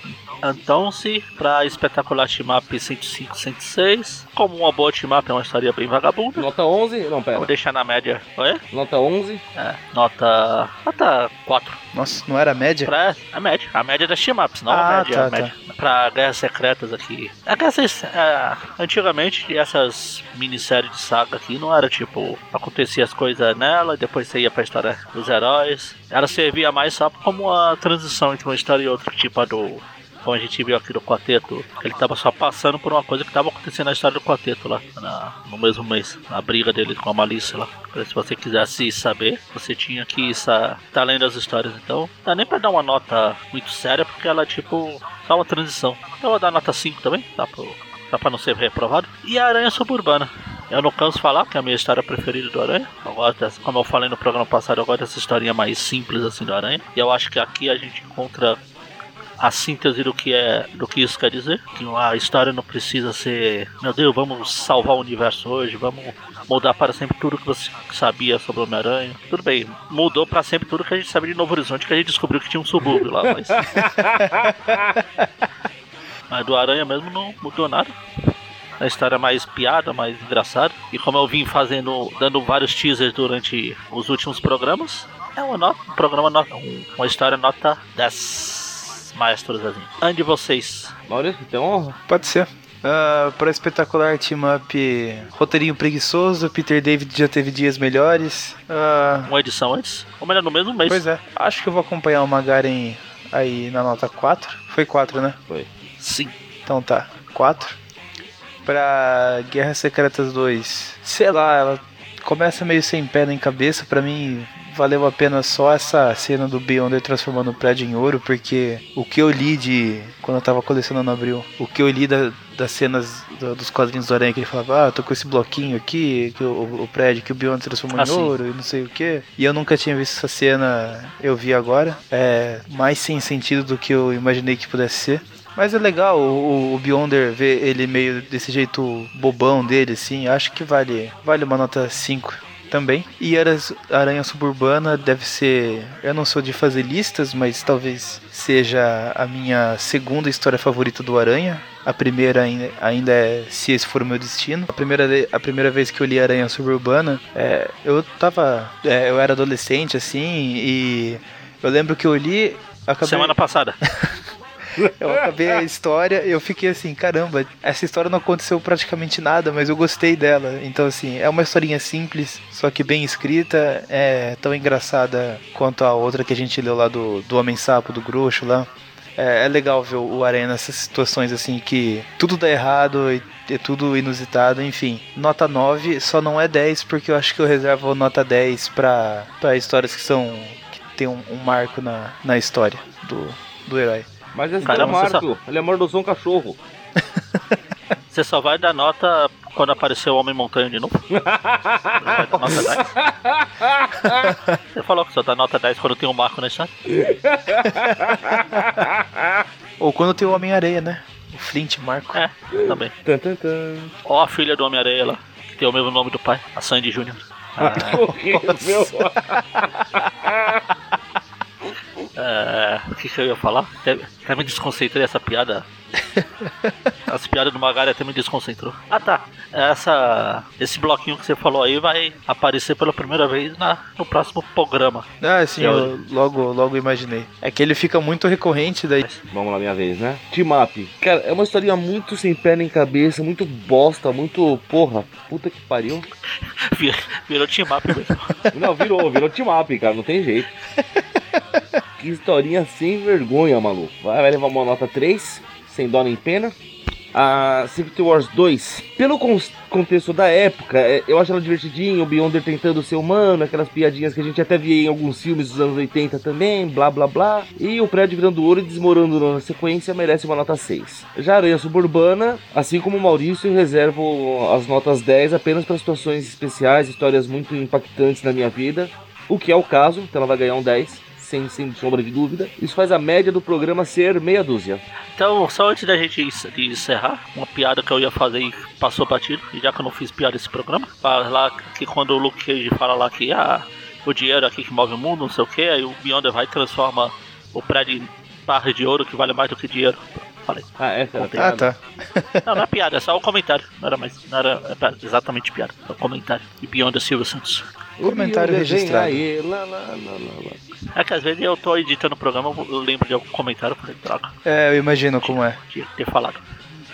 então se pra espetacular team up 105, 106, como uma boa team up é uma história bem vagabunda, Nota 11? Não, vou pera. deixar na média. Oi? Nota 11. É, nota. Nota 4. Nossa, não era a média? Pra a média. A média das team ups, não Ah, a média. tá, a média. Pra guerras secretas aqui. É que essas. é, antigamente, essas minisséries de saga aqui não era tipo. Acontecia as coisas nela, e depois você ia pra história dos heróis. Ela servia mais só como uma transição entre uma história e outra, tipo a do. Como a gente viu aqui do quarteto, ele tava só passando por uma coisa que tava acontecendo na história do quarteto lá, na- no mesmo mês, na briga dele com a Malícia lá. Se você quisesse saber, você tinha que estar tá lendo as histórias. Então, dá nem pra dar uma nota muito séria, porque ela é tipo só uma transição. Então, eu vou dar nota 5 também, tá? Pro, só pra não ser reprovado. E a Aranha Suburbana. Eu não canso falar que é a minha história preferida do Aranha. Eu gosto dessa, como eu falei no programa passado, eu gosto dessa historinha mais simples assim do Aranha. E eu acho que aqui a gente encontra a síntese do que é do que isso quer dizer. Que a história não precisa ser, meu Deus, vamos salvar o universo hoje, vamos mudar para sempre tudo que você sabia sobre o Homem-Aranha. Tudo bem, mudou para sempre tudo que a gente sabia de Novo Horizonte, que a gente descobriu que tinha um subúrbio lá, mas. mas do Aranha mesmo não mudou nada. na história mais piada, mais engraçada. E como eu vim fazendo, dando vários teasers durante os últimos programas, é uma nota, um programa nota, um, uma história nota 10 maestros assim. Ande vocês. Maurício, tem honra? Pode ser. Uh, para espetacular team up, roteirinho preguiçoso, Peter David já teve dias melhores. Uh, uma edição antes? Ou melhor, no mesmo mês. Pois é. Acho que eu vou acompanhar o Magaren aí na nota 4. Foi 4, né? Foi. Sim. Então tá, 4. Pra Guerras Secretas 2, sei lá, ela começa meio sem pé nem cabeça. Pra mim, valeu a pena só essa cena do Beyonder transformando o prédio em ouro, porque o que eu li de. Quando eu tava colecionando no Abril, o que eu li da, das cenas do, dos quadrinhos do Aranha, que ele falava, ah, tô com esse bloquinho aqui, que o, o prédio que o Beyonder transformou ah, em sim. ouro e não sei o que. E eu nunca tinha visto essa cena, eu vi agora. É mais sem sentido do que eu imaginei que pudesse ser. Mas é legal o, o Beyonder ver ele meio desse jeito bobão dele, assim. Acho que vale, vale uma nota 5 também. E Aranha Suburbana deve ser. Eu não sou de fazer listas, mas talvez seja a minha segunda história favorita do Aranha. A primeira ainda é Se Esse For o Meu Destino. A primeira, a primeira vez que eu li Aranha Suburbana, é, eu tava. É, eu era adolescente, assim, e eu lembro que eu li. Acabei... Semana passada. Eu acabei a história eu fiquei assim, caramba, essa história não aconteceu praticamente nada, mas eu gostei dela. Então, assim, é uma historinha simples, só que bem escrita, é tão engraçada quanto a outra que a gente leu lá do, do Homem-Sapo, do Grosso lá. É, é, legal ver o Aranha nessas situações assim que tudo dá errado e é tudo inusitado, enfim. Nota 9 só não é 10 porque eu acho que eu reservo nota 10 para histórias que são que tem um, um marco na, na história do, do herói. Mas esse Caramba, é o Marco, só... ele é mordoção cachorro. Você só vai dar nota quando aparecer o Homem Montanha de novo? nota 10? Você falou que só dá nota 10 quando tem um Marco na história? Ou quando tem o Homem-Areia, né? O Flint Marco. É, também. Ó a filha do Homem-Areia lá, que tem o mesmo nome do pai, a Sandy Jr. Ah, meu. É, o que, que, eu ia falar? Até, até me desconcentrei essa piada. As piadas do Magari até me desconcentrou. Ah tá. Essa, esse bloquinho que você falou aí vai aparecer pela primeira vez na, no próximo programa. Ah, sim, eu, logo, logo imaginei. É que ele fica muito recorrente daí. Vamos lá, minha vez, né? Team Up. Cara, é uma historinha muito sem pé nem cabeça, muito bosta, muito. Porra, puta que pariu. virou Team Up mesmo. Não, virou, virou Team Up, cara, não tem jeito. Que historinha sem vergonha, maluco. Vai, vai levar uma nota 3, sem dó nem pena. A Secret Wars 2, pelo contexto da época, é, eu acho ela divertidinha, o Beyonder tentando ser humano, aquelas piadinhas que a gente até via em alguns filmes dos anos 80 também, blá blá blá. E o prédio virando ouro e desmoronando na sequência merece uma nota 6. Já Aranha Suburbana, assim como o Maurício, reservo as notas 10 apenas para situações especiais, histórias muito impactantes na minha vida, o que é o caso, então ela vai ganhar um 10 sem, sem sombra de dúvida. Isso faz a média do programa ser meia dúzia. Então, só antes da gente encerrar, uma piada que eu ia fazer e passou batido, já que eu não fiz piada nesse programa, para lá que quando o Luke Cage fala lá que ah, o dinheiro aqui que move o mundo, não sei o que, aí o Beyonder vai e transforma o prédio em barra de ouro que vale mais do que dinheiro. Falei. Ah, essa era Ah, tá. Não, não é piada, é só o comentário. Não era mais. Não era é exatamente piada. É o comentário. E Beyonder Silva Santos. Comentário registrado. Aí, lá, lá, lá, lá, É que às vezes eu tô editando o programa, eu lembro de algum comentário, eu falei, troca. É, eu imagino como é. Tinha que ter falado.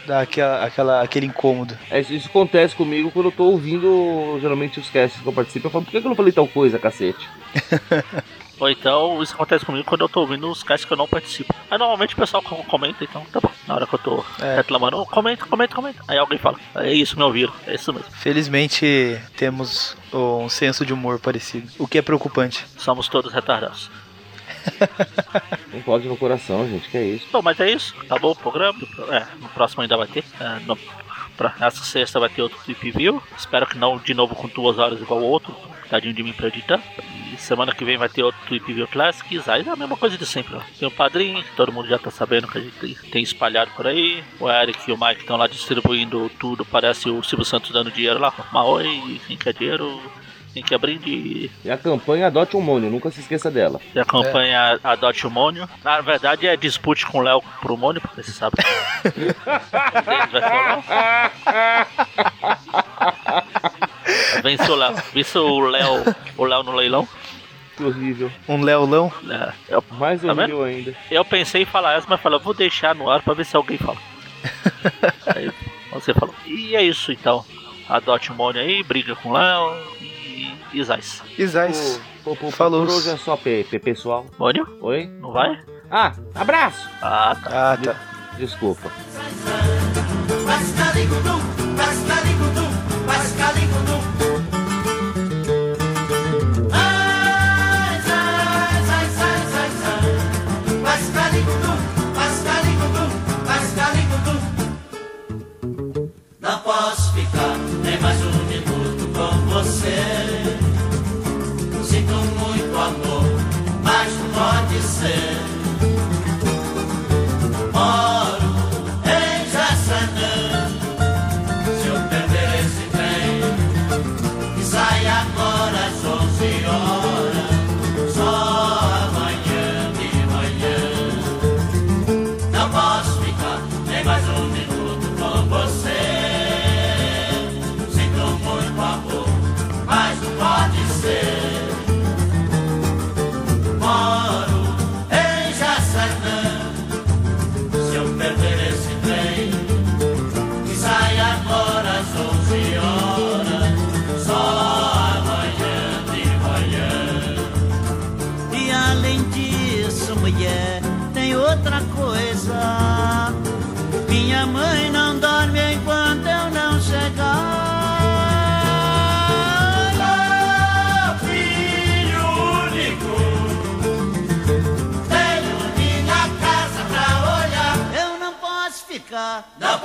Dá aquela, aquela, aquele incômodo. É, isso acontece comigo quando eu tô ouvindo, geralmente, os casts que eu participo. Eu falo, por que eu não falei tal coisa, cacete? Ou então isso acontece comigo quando eu tô ouvindo os casts que eu não participo. Aí normalmente o pessoal comenta, então tá bom. Na hora que eu tô é. reclamando, comenta, comenta, comenta. Aí alguém fala, é isso, me ouviram. É isso mesmo. Felizmente temos um senso de humor parecido. O que é preocupante. Somos todos retardados. Não pode no coração, gente, que é isso. Bom, mas é isso. Acabou o programa. É, no próximo ainda vai ter. É, no, pra, essa sexta vai ter outro clip view. Espero que não de novo com duas horas igual o outro. Tadinho de mim pra editar. E semana que vem vai ter outro Tweep View Classics. Aí é a mesma coisa de sempre. Ó. Tem o padrinho, todo mundo já tá sabendo que a gente tem espalhado por aí. O Eric e o Mike estão lá distribuindo tudo. Parece o Silvio Santos dando dinheiro lá. Maoi, quem quer dinheiro. Tem que abrir de. E a campanha Adote um Mônio, nunca se esqueça dela. E a campanha Adote o Mônio. Na verdade é dispute com o Léo pro Mônio, porque você sabe. ser o Léo. Vence o Léo. O Léo, o no leilão. Que horrível. Um leolão. É, eu, Mais Tá horrível ainda. eu pensei em falar essa, mas falei, vou deixar no ar pra ver se alguém fala. aí você falou. E é isso então. Adote o Mônio aí, briga com o Léo Zais. Isais. Pô, pô, pô, Falou. Por hoje é só P, P pessoal. Mônio? Oi? Não vai? Ah, abraço! Ah, tá. Ah, tá. Desculpa. Não posso ficar nem mais um mais um minuto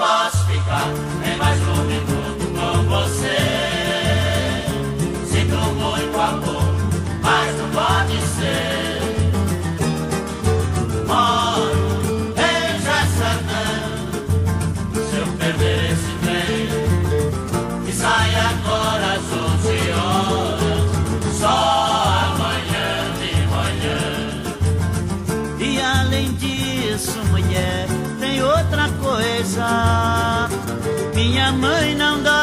ficar. Mãe não enquanto